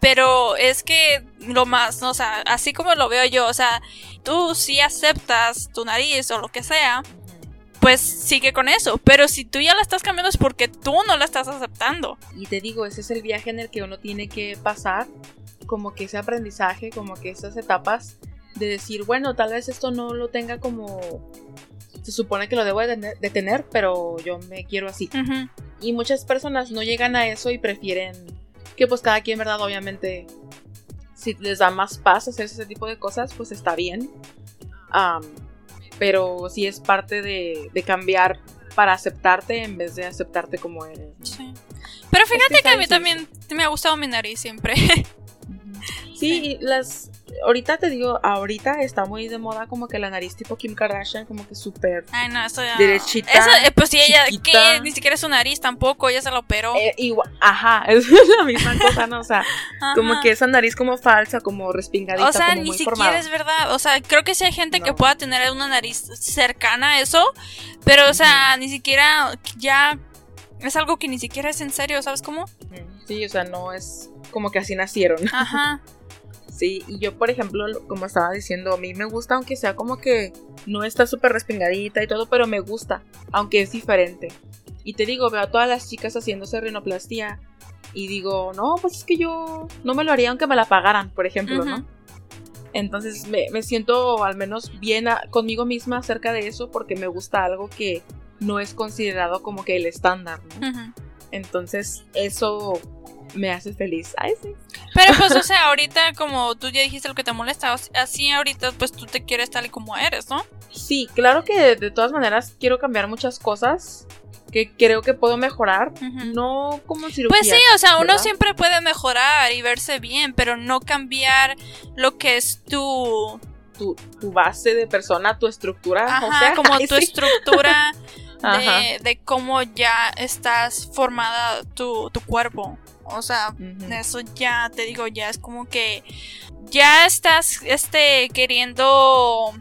Pero es que lo más, o sea, así como lo veo yo, o sea, tú sí aceptas tu nariz o lo que sea, pues sigue con eso. Pero si tú ya la estás cambiando es porque tú no la estás aceptando. Y te digo, ese es el viaje en el que uno tiene que pasar, como que ese aprendizaje, como que esas etapas de decir, bueno, tal vez esto no lo tenga como se supone que lo debo de tener, pero yo me quiero así. Y muchas personas no llegan a eso y prefieren que pues cada quien, ¿verdad? Obviamente, si les da más paz hacer ese tipo de cosas, pues está bien pero sí es parte de, cambiar para aceptarte en vez de aceptarte como eres. Sí. Pero fíjate que, a mí también me ha gustado mi nariz siempre. Sí, las, ahorita te digo, ahorita está muy de moda como que la nariz tipo Kim Kardashian, como que súper Ay, no, eso ya. derechita. Eso, eh, pues sí, ella, que ni siquiera es su nariz tampoco, ella se la operó. Eh, igual, ajá, es la misma cosa, ¿no? O sea, como que esa nariz como falsa, como respingadita, O sea, como ni muy siquiera formada. es verdad. O sea, creo que sí hay gente que pueda tener una nariz cercana a eso, pero, o sea, ni siquiera ya es algo que ni siquiera es en serio, ¿sabes cómo? Sí, o sea, no es como que así nacieron. Ajá. Sí, y yo, por ejemplo, lo- como estaba diciendo, a mí me gusta, aunque sea como que no está súper respingadita y todo, pero me gusta, aunque es diferente. Y te digo, veo a todas las chicas haciéndose rinoplastia y digo, no, pues es que yo no me lo haría aunque me la pagaran, por ejemplo, ¿no? Entonces me, me siento al menos bien a- conmigo misma acerca de eso porque me gusta algo que no es considerado como que el estándar, ¿no? Entonces eso me hace feliz. Ay, sí. Pero pues, o sea, ahorita como tú ya dijiste lo que te molesta, así ahorita pues tú te quieres tal y como eres, ¿no? Sí, claro que de, de todas maneras quiero cambiar muchas cosas que creo que puedo mejorar, no como cirugía. Pues sí, o sea, uno siempre puede mejorar y verse bien, pero no cambiar lo que es tu, tu, tu base de persona, tu estructura, ajá, o sea, como tu sí. estructura de, de cómo ya estás formada tu, tu cuerpo. O sea, eso ya te digo, ya es como que ya estás este queriendo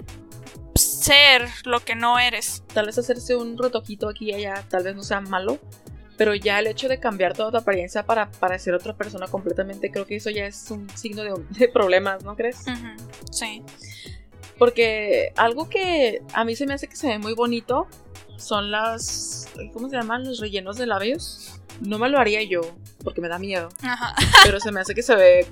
ser lo que no eres. Tal vez hacerse un retoquito aquí y allá, tal vez no sea malo, pero ya el hecho de cambiar toda tu apariencia para parecer otra persona completamente, creo que eso ya es un signo de, de problemas, ¿no crees? Ujú, Sí. Porque algo que a mí se me hace que se ve muy bonito son las, ¿cómo se llaman? Los rellenos de labios. No me lo haría yo, porque me da miedo. Ajá. Pero se me hace que se ve,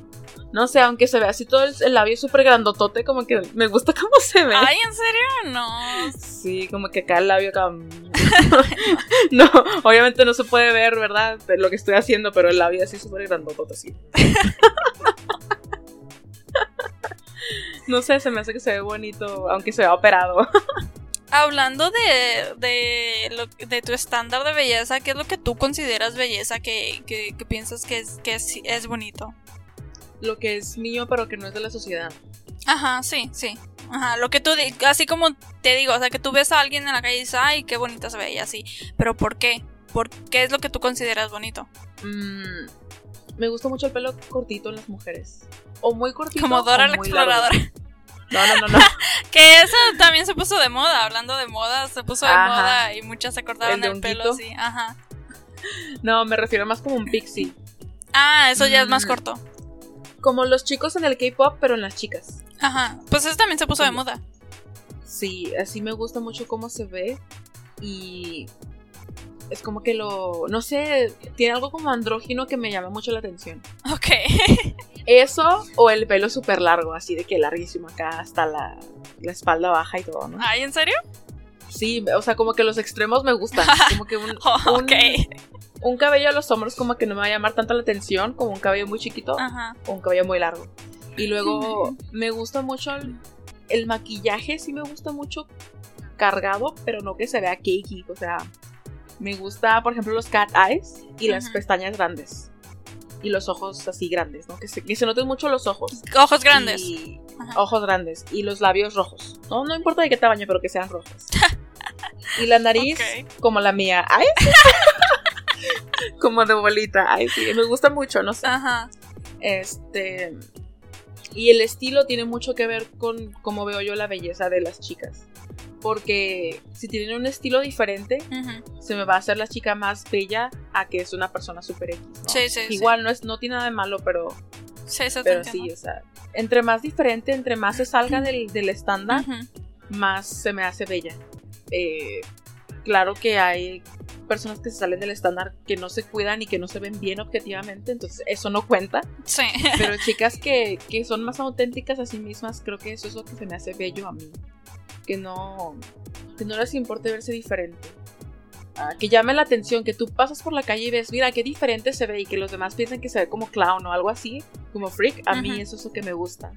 no sé, aunque se ve así todo el, el labio súper grandotote, como que me gusta cómo se ve. Ay, ¿en serio? No. Sí, como que acá el labio acá. no, obviamente no se puede ver, ¿verdad? Lo que estoy haciendo, pero el labio así súper grandotote, así. no sé, se me hace que se ve bonito, aunque se vea operado. Hablando de, de, lo- de tu estándar de belleza, ¿qué es lo que tú consideras belleza que, que, que piensas que, es, que es, es bonito? Lo que es mío, pero que no es de la sociedad. Ajá, sí, sí. Ajá, lo que tú, así como te digo, o sea, que tú ves a alguien en la calle y dices, ay, qué bonita se ve ella, así. Pero ¿por qué? ¿Por qué es lo que tú consideras bonito? Mm, me gusta mucho el pelo cortito en las mujeres. O muy cortito. Como Dora la largo. exploradora. No, no, no, no. Que eso también se puso de moda, hablando de moda, se puso de Ajá. moda y muchas se cortaron ¿El pelo así. Ajá. No, me refiero más como un pixie. Ah, eso ya es más Mm. corto. Como los chicos en el K-pop, pero en las chicas. Ajá. Pues eso también se puso de moda. Sí, así me gusta mucho cómo se ve. Y es como que lo. No sé, tiene algo como andrógino que me llama mucho la atención. Ok. Eso o el pelo súper largo, así de que larguísimo acá hasta la, la espalda baja y todo, ¿no? Ay, ¿en serio? Sí, o sea, como que los extremos me gustan. Como que un, Oh, un, un cabello a los hombros como que no me va a llamar tanto la atención como un cabello muy chiquito Ajá. o un cabello muy largo. Y luego me gusta mucho el, el maquillaje, sí me gusta mucho cargado, pero no que se vea cakey. O sea, me gusta, por ejemplo, los cat eyes y las pestañas grandes. Y los ojos así grandes, ¿no? Que se, que se noten mucho los ojos. Ojos grandes. Y ojos grandes. Y los labios rojos. No, no importa de qué tamaño, pero que sean rojos. y la nariz, como la mía. ¡Ay! como de bolita. Ay, sí, me gusta mucho, no sé. Ajá. Este. Y el estilo tiene mucho que ver con cómo veo yo la belleza de las chicas. Porque si tienen un estilo diferente, se me va a hacer la chica más bella a que es una persona super X. ¿no? Sí, sí, sí. Igual no, es, no tiene nada de malo, pero, Sí, eso pero entiendo. sí, o sea, entre más diferente, entre más se salga del, del estándar, más se me hace bella. Eh, claro que hay personas que se salen del estándar que no se cuidan y que no se ven bien objetivamente, entonces eso no cuenta. Sí. Pero chicas que, que son más auténticas a sí mismas, creo que eso es lo que se me hace bello a mí. Que no, que no les importe verse diferente. Ah, que llame la atención, que tú pasas por la calle y ves, mira qué diferente se ve y que los demás piensen que se ve como clown o algo así, como freak. A mí eso es lo que me gusta.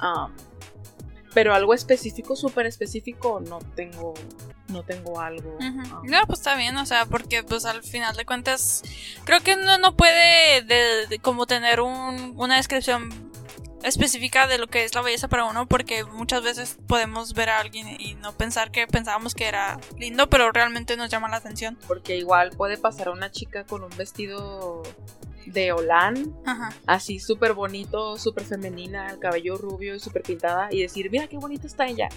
Um, pero algo específico, súper específico, no tengo, no tengo algo. Um, No, pues está bien, o sea, porque pues al final de cuentas creo que uno no puede de, de como tener un, una descripción específica de lo que es la belleza para uno porque muchas veces podemos ver a alguien y no pensar que pensábamos que era lindo, pero realmente nos llama la atención. Porque igual puede pasar a una chica con un vestido de Olan, así súper bonito, súper femenina, el cabello rubio y súper pintada, y decir, mira qué bonita está ella.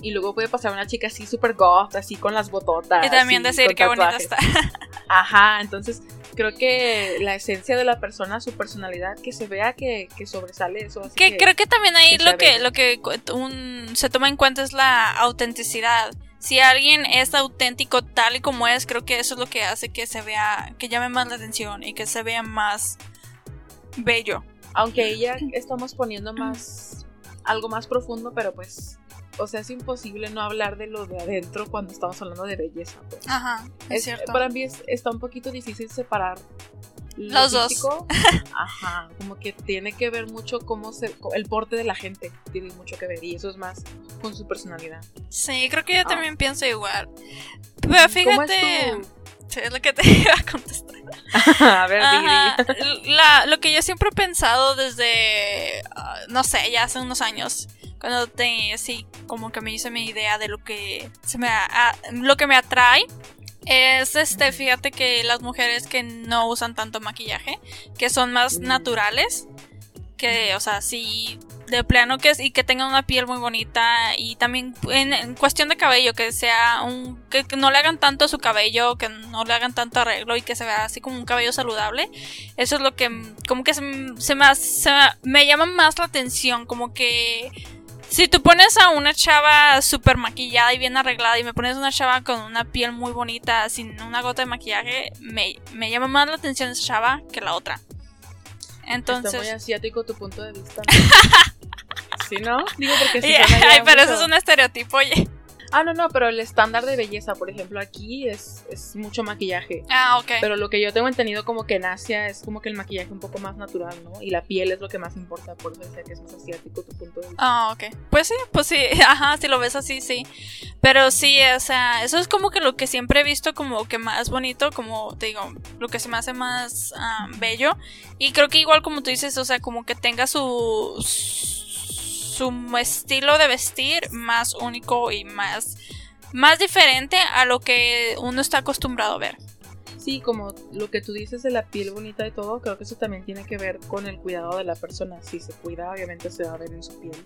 Y luego puede pasar una chica así súper goth, así con las bototas. Y también decir qué bonita está. Ajá, entonces creo que la esencia de la persona, su personalidad, que se vea que, sobresale eso. que, creo que también ahí lo que, lo que un, se toma en cuenta es la autenticidad si alguien es auténtico tal y como es, creo que eso es lo que hace que se vea, que llame más la atención y que se vea más bello. Aunque ella estamos poniendo más, algo más profundo, pero pues, o sea, es imposible no hablar de lo de adentro cuando estamos hablando de belleza. Pues. Ajá, es, cierto. Para mí está un poquito difícil separar los dos. Ajá, como que tiene que ver mucho cómo se, el porte de la gente tiene mucho que ver y eso es más con su personalidad. Sí, creo que yo ah. también pienso igual. Pero fíjate, es, lo que te iba a contestar. a ver, la, lo que yo siempre he pensado desde, ah, no sé, ya hace unos años, cuando te, así como que me hice mi idea de lo que se me, lo que me atrae es este, fíjate que las mujeres que no usan tanto maquillaje, que son más naturales, que, o sea, sí, de plano que es, y que tengan una piel muy bonita, y también en, cuestión de cabello, que sea un, que, no le hagan tanto a su cabello, que no le hagan tanto arreglo y que se vea así como un cabello saludable. Eso es lo que, como que se, se, me, se me llama más la atención, como que si tú pones a una chava súper maquillada y bien arreglada y me pones a una chava con una piel muy bonita sin una gota de maquillaje, me, llama más la atención esa chava que la otra. Entonces... Está muy asiático tu punto de vista. ¿Sí, no? Digo porque sí. Ay, pero eso es un estereotipo, oye. Ah, no, no, pero el estándar de belleza, por ejemplo, aquí es, es mucho maquillaje. Ah, ok. Pero lo que yo tengo entendido como que en Asia es como que el maquillaje un poco más natural, ¿no? Y la piel es lo que más importa, por eso que es más asiático tu punto de vista. Ah, ok. Pues sí, pues sí, ajá, si lo ves así, sí. Pero sí, o sea, eso es como que lo que siempre he visto como que más bonito, como te digo, lo que se me hace más ah, bello. Y creo que igual como tú dices, o sea, como que tenga su su estilo de vestir más único y más, más diferente a lo que uno está acostumbrado a ver. Sí, como lo que tú dices de la piel bonita y todo, creo que eso también tiene que ver con el cuidado de la persona. Si se cuida, obviamente se va a ver en su piel.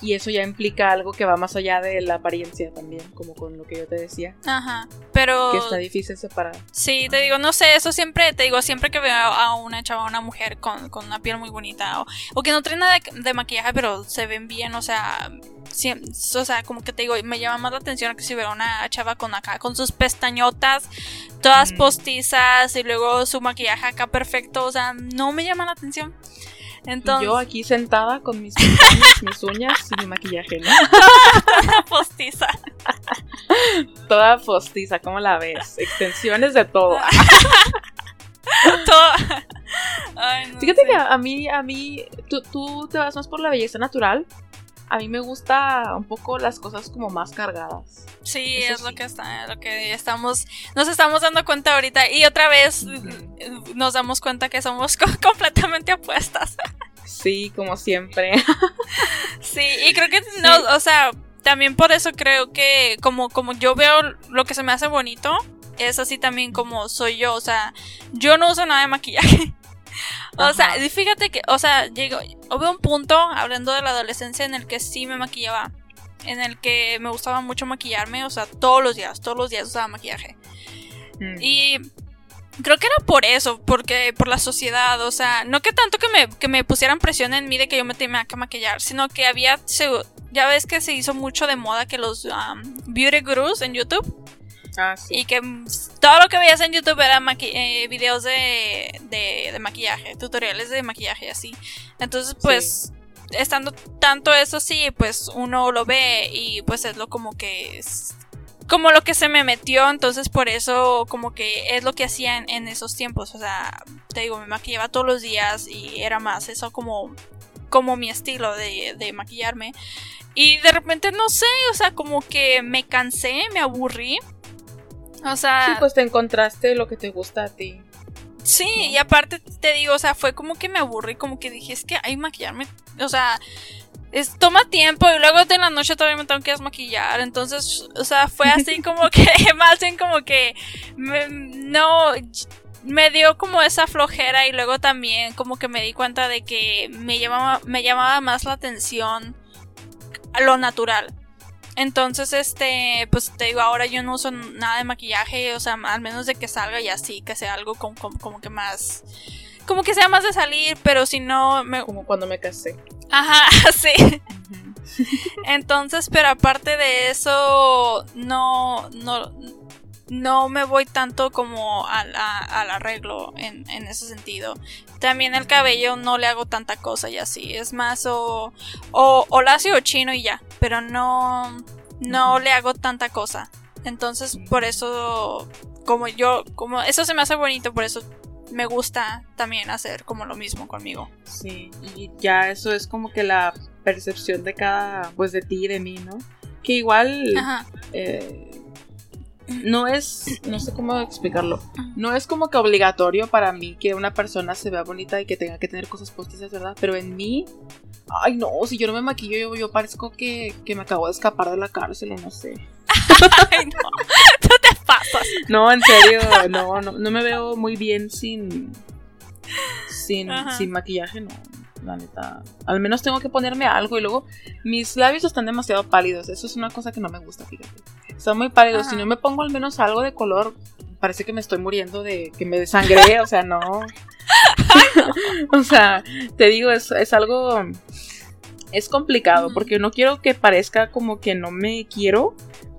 Y eso ya implica algo que va más allá de la apariencia también, como con lo que yo te decía. Ajá, pero... Que está difícil separar. Sí, te digo, no sé, eso siempre, te digo, siempre que veo a una chava, a una mujer con, una piel muy bonita, o, que no trae nada de, maquillaje, pero se ven bien, o sea... o sea, como que te digo, me llama más la atención que si veo una chava con acá, con sus pestañotas, todas postizas y luego su maquillaje acá perfecto, o sea, no me llama la atención. Entonces... yo aquí sentada con mis pestañas, mis uñas y mi maquillaje, ¿no? Toda postiza. Toda postiza, ¿cómo la ves? Extensiones de todo. todo. Fíjate que a mí, a mí, tú, tú te vas más por la belleza natural a mí me gusta un poco las cosas como más cargadas. Sí, es lo que está, lo que estamos, nos estamos dando cuenta ahorita y otra vez nos damos cuenta que somos completamente opuestas. Sí, como siempre. sí, y creo que no, o sea, también por eso creo que como como yo veo lo que se me hace bonito, es así también como soy yo, o sea, yo no uso nada de maquillaje. O sea, fíjate que, o sea, llegó, hubo un punto, hablando de la adolescencia, en el que sí me maquillaba. En el que me gustaba mucho maquillarme, o sea, todos los días, todos los días usaba maquillaje. Mm. Y creo que era por eso, porque por la sociedad, o sea, no que tanto que me, que me pusieran presión en mí de que yo me tenía que maquillar, sino que había, ya ves que se hizo mucho de moda que los um, beauty gurus en YouTube Ah, y que todo lo que veías en YouTube era eh, videos de, de, maquillaje, tutoriales de maquillaje así. Entonces, pues, estando tanto eso así, pues uno lo ve y pues es lo como que es como lo que se me metió, entonces por eso como que es lo que hacía en, esos tiempos, o sea, te digo, me maquillaba todos los días y era más eso como, como mi estilo de, de maquillarme. Y de repente, no sé, o sea, como que me cansé, me aburrí. O sea. Sí, pues te encontraste lo que te gusta a ti. Sí, y aparte te digo, o sea, fue como que me aburrí, como que dije, es que hay maquillarme, o sea, es, toma tiempo y luego de la noche todavía me tengo que desmaquillar. Entonces, o sea, fue así como que, más bien como que no me dio como esa flojera y luego también como que me di cuenta de que me llamaba, me llamaba más la atención a lo natural. Entonces, este, pues te digo, ahora yo no uso nada de maquillaje, o sea, al menos de que salga y así, que sea algo como, como, que más, como que sea más de salir, pero si no, me... Como cuando me casé. Ajá, sí. Entonces, pero aparte de eso, no, no, no me voy tanto como al, arreglo en, ese sentido. También el cabello no le hago tanta cosa y así. Es más o, o, o lacio o chino y ya. Pero no, no le hago tanta cosa. Entonces por eso, como yo, como eso se me hace bonito, por eso me gusta también hacer como lo mismo conmigo. Sí, y ya eso es como que la percepción de cada, pues de ti y de mí, ¿no? Que igual... Eh, no es, no sé cómo explicarlo, no es como que obligatorio para mí que una persona se vea bonita y que tenga que tener cosas postizas, ¿verdad? Pero en mí, ay no, si yo no me maquillo, yo, yo parezco que, me acabo de escapar de la cárcel o no sé. ay no, tú te pasas. No, en serio, no, no, no me veo muy bien sin, sin, sin maquillaje, no la neta. Al menos tengo que ponerme algo y luego mis labios están demasiado pálidos. Eso es una cosa que no me gusta, fíjate. Están muy pálidos. Si no me pongo al menos algo de color, parece que me estoy muriendo de que me desangré. o sea, no. o sea, te digo, es, es algo. Es complicado porque no quiero que parezca como que no me quiero,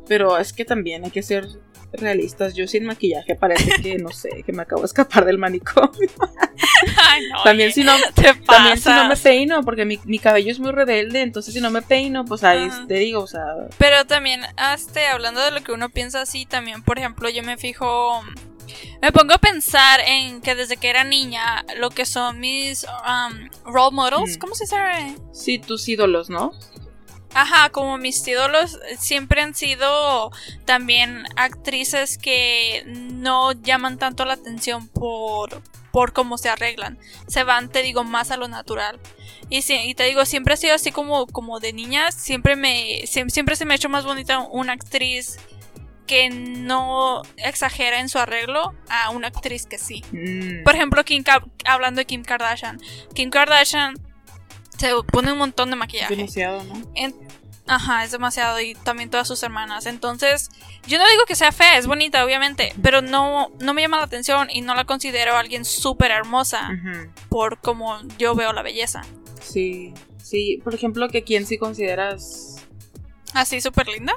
pero es que también hay que ser realistas. Yo sin maquillaje parece que, no sé, que me acabo de escapar del manicomio. también, si no, también si no me peino, porque mi, cabello es muy rebelde, entonces si no me peino, pues ahí te digo, o sea... Pero también, este, hablando de lo que uno piensa así, también, por ejemplo, yo me fijo... Me pongo a pensar en que desde que era niña, lo que son mis um, role models, ¿cómo se dice? Sí, tus ídolos, ¿no? Ajá, como mis ídolos eh, siempre han sido también actrices que no llaman tanto la atención por, por cómo se arreglan. Se van, te digo, más a lo natural. Y, y te digo, siempre ha sido así como, como de niña. Siempre, me, siempre, se me ha hecho más bonita una actriz que no exagera en su arreglo a una actriz que sí. Mm. Por ejemplo, Kim, hablando de Kim Kardashian. Kim Kardashian se pone un montón de maquillaje. demasiado, ¿no? Ajá, es demasiado. Y también todas sus hermanas. Entonces, yo no digo que sea fea, es bonita, obviamente. Pero no, no me llama la atención y no la considero alguien súper hermosa. Por como yo veo la belleza. Sí, sí. Por ejemplo, que quién sí consideras. Así, súper linda.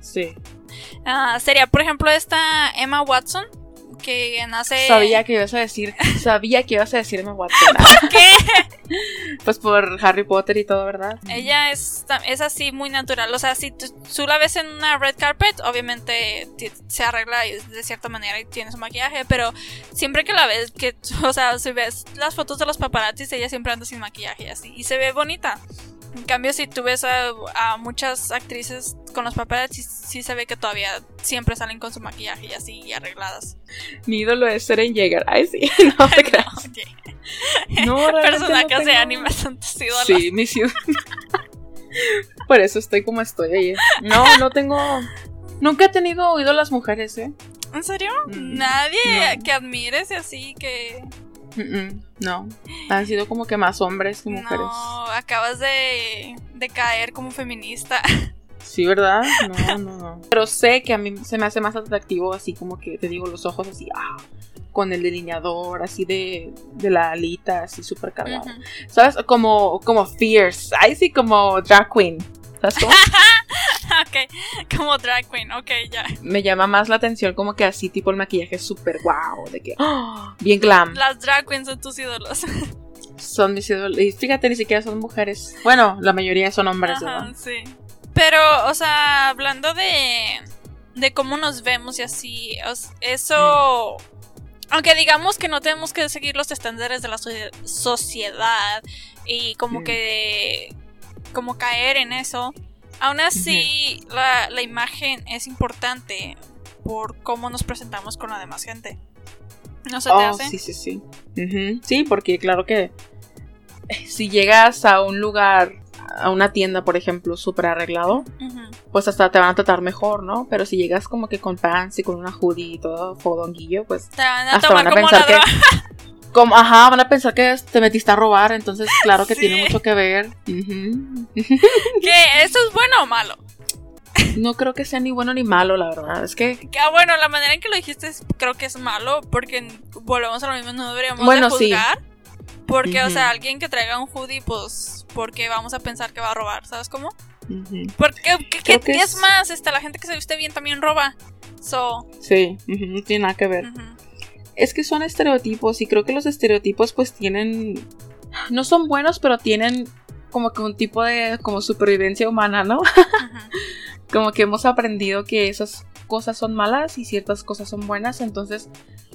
Sí. Ah, sería, por ejemplo, esta Emma Watson que nace. Sabía que ibas a decir. Sabía que ibas a decir Emma Watson. ¿Por qué? pues por Harry Potter y todo, ¿verdad? Ella es, es así muy natural. O sea, si tú, la ves en una red carpet, obviamente se arregla de cierta manera y tiene su maquillaje. Pero siempre que la ves, que, o sea, si ves las fotos de los paparazzis, ella siempre anda sin maquillaje y así. Y se ve bonita. En cambio, si tú ves a, muchas actrices con los paparazzi, sí, se ve que todavía siempre salen con su maquillaje y así arregladas. Mi ídolo es Seren Yeager. Ay, sí, no te creas. no, no Personajes de anime son tus ídolos. Sí, mis ídolos. Por eso estoy como estoy ahí. No, no tengo. Nunca he tenido ídolas mujeres, ¿eh? ¿En serio? Mm, Nadie que admires y así que no, han sido como que más hombres que mujeres. No, acabas de, de caer como feminista. Sí, ¿verdad? No, no, no. Pero sé que a mí se me hace más atractivo así como que te digo los ojos así, ah, con el delineador así de, de la alita, así súper cargado. ¿Sabes? Como, como fierce. Ay, sí, como drag queen. ¿Sabes cómo? ok, como drag queen, ok, ya. Me llama más la atención como que así tipo el maquillaje es súper wow, de que, ¡oh! bien glam. Las drag queens son tus ídolos. son mis ídolos. Y fíjate, ni siquiera son mujeres. Bueno, la mayoría son hombres, Ajá, Sí. Pero, o sea, hablando de, de cómo nos vemos y así, eso... Mm. Aunque digamos que no tenemos que seguir los estándares de la sociedad y como que como caer en eso. Aún así, la, la, imagen es importante por cómo nos presentamos con la demás gente. ¿No se te oh, hace? Sí, sí, sí. Sí, porque claro que si llegas a un lugar, a una tienda, por ejemplo, súper arreglado, pues hasta te van a tratar mejor, ¿no? Pero si llegas como que con pants y con una hoodie y todo fodonguillo, pues te van a hasta van a pensar que como, ajá, van a pensar que te metiste a robar, entonces claro que tiene mucho que ver. ¿Que eso es bueno o malo? No creo que sea ni bueno ni malo, la verdad. Es que. Ah, bueno, la manera en que lo dijiste creo que es malo, porque volvemos a lo mismo, no deberíamos bueno, juzgar. Porque, o sea, alguien que traiga un hoodie, pues, porque vamos a pensar que va a robar, ¿sabes cómo? Porque, ¿qué, es... más? Esta, la gente que se viste bien también roba. So. Sí, no tiene nada que ver. Es que son estereotipos y creo que los estereotipos pues tienen... No son buenos, pero tienen como que un tipo de como supervivencia humana, ¿no? como que hemos aprendido que esas cosas son malas y ciertas cosas son buenas, entonces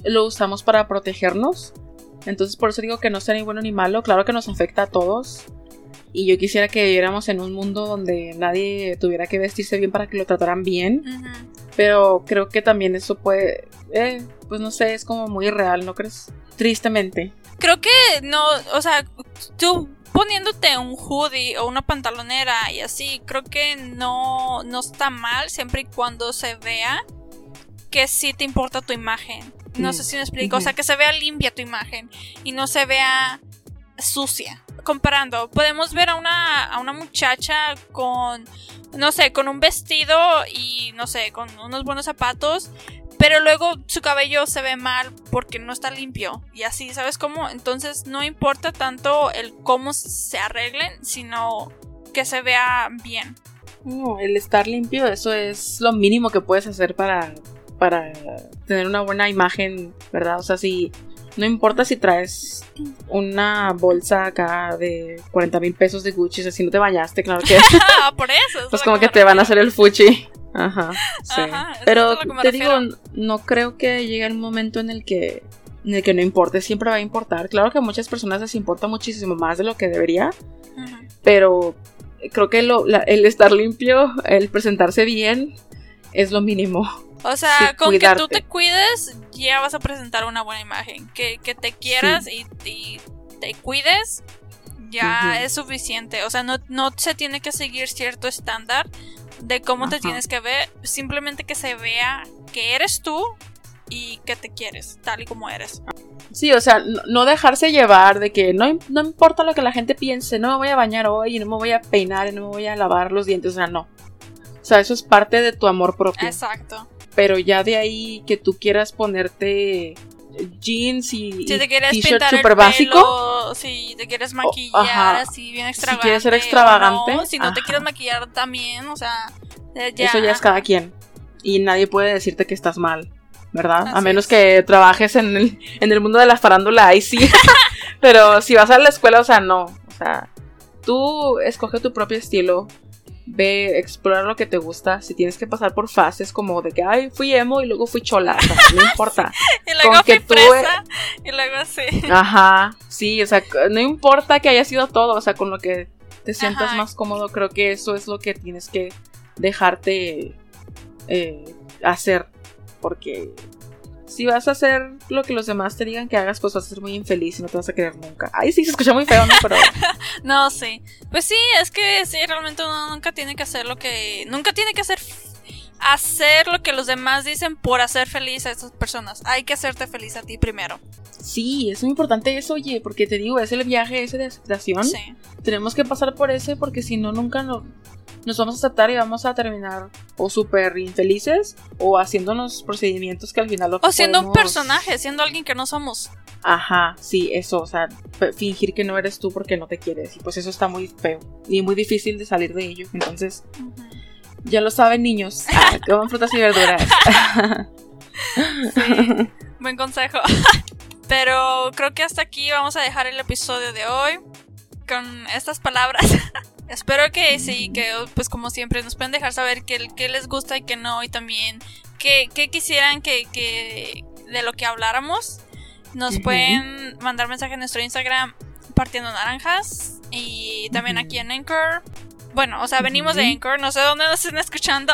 lo usamos para protegernos entonces por eso digo que no sea ni bueno ni malo, claro que nos afecta a todos. Y yo quisiera que viviéramos en un mundo donde nadie tuviera que vestirse bien para que lo trataran bien. Pero creo que también eso puede, eh, pues no sé, es como muy irreal, ¿no crees? Tristemente. Creo que no, o sea, tú poniéndote un hoodie o una pantalonera y así, creo que no, no está mal siempre y cuando se vea que sí te importa tu imagen. No sé si me explico. O sea, que se vea limpia tu imagen y no se vea sucia. Comparando, podemos ver a una, a una muchacha con, no sé, con un vestido y, no sé, con unos buenos zapatos, pero luego su cabello se ve mal porque no está limpio. Y así, ¿sabes cómo? Entonces no importa tanto el cómo se arreglen, sino que se vea bien. El estar limpio, eso es lo mínimo que puedes hacer para para tener una buena imagen, ¿verdad? O sea, si no importa si traes una bolsa acá de 40 mil pesos de Gucci, o sea, si no te bañaste, claro que. Ah, por eso. pues como que te van a hacer el fuchi. Ajá, sí. Pero te digo, no creo que llegue el momento en el que en el que no importe, siempre va a importar. Claro que a muchas personas les importa muchísimo más de lo que debería, pero creo que el estar limpio, el presentarse bien, es lo mínimo. O sea, con que tú te cuides, ya vas a presentar una buena imagen. Que, te quieras y, te cuides, ya es suficiente. O sea, no, no se tiene que seguir cierto estándar de cómo te tienes que ver. Simplemente que se vea que eres tú y que te quieres, tal y como eres. Sí, o sea, no dejarse llevar de que no, no importa lo que la gente piense, no me voy a bañar hoy y no me voy a peinar y no me voy a lavar los dientes, o sea, no. O sea, eso es parte de tu amor propio. Exacto pero ya de ahí que tú quieras ponerte jeans y, si te quieres t-shirt super básico. Si te quieres maquillar así bien extravagante. Si quieres ser extravagante. si no te quieres maquillar también, o sea, ya. Eso ya es cada quien. Y nadie puede decirte que estás mal, ¿verdad? a menos que trabajes en el, en el mundo de la farándula, ahí sí. Pero si vas a la escuela, o sea, no. O sea, tú escoge tu propio estilo ve, explorar lo que te gusta. Si tienes que pasar por fases como de que, ay, fui emo y luego fui chola, no importa. y luego fui presa, y luego así. Ajá, sí, o sea, no importa que haya sido todo, o sea, con lo que te sientas más cómodo, creo que eso es lo que tienes que dejarte eh, hacer, porque si vas a hacer lo que los demás te digan que hagas, pues vas a ser muy infeliz y no te vas a querer nunca. Ay, sí, se escucha muy feo, ¿no? Pero... no, sí. Pues sí, es que sí, realmente uno nunca tiene que hacer lo que... Nunca tiene que hacer... Hacer lo que los demás dicen por hacer feliz a esas personas. Hay que hacerte feliz a ti primero. Sí, es muy importante eso, oye, porque te digo, es el viaje ese de aceptación. Sí. Tenemos que pasar por ese porque si no, nunca no, nos vamos a aceptar y vamos a terminar o súper infelices o haciéndonos procedimientos que al final lo O siendo un personaje, siendo alguien que no somos. Ajá, sí, eso, o sea, fingir que no eres tú porque no te quieres. Y pues eso está muy feo y muy difícil de salir de ello. Entonces, ya lo saben, niños, ah, coman frutas y verduras. sí, buen consejo. Pero creo que hasta aquí vamos a dejar el episodio de hoy con estas palabras. Espero que sí, que pues como siempre nos pueden dejar saber qué, les gusta y qué no, y también qué, quisieran que, de lo que habláramos. Nos pueden mandar mensaje en nuestro Instagram partiendo naranjas y también aquí en Anchor. Bueno, o sea, venimos de Anchor, no sé dónde nos estén escuchando.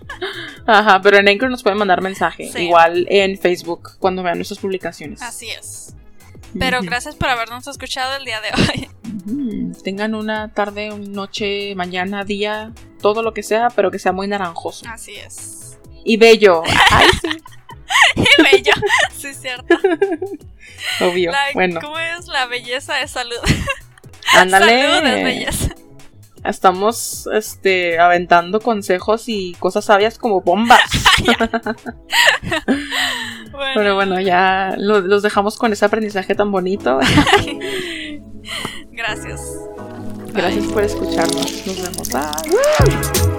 Ajá, pero en Anchor nos pueden mandar mensaje. Igual en Facebook cuando vean nuestras publicaciones. Así es. Pero gracias por habernos escuchado el día de hoy. Tengan una tarde, una noche, mañana, día, todo lo que sea, pero que sea muy naranjoso. Así es. Y bello. Ay, sí. y bello. Sí, es cierto. Obvio. bueno. ¿Cómo es la belleza de salud? Ándale. Salud es belleza. Estamos este, aventando consejos y cosas sabias como bombas. Pero bueno, ya los dejamos con ese aprendizaje tan bonito. Gracias. Gracias por escucharnos. Nos vemos. Bye.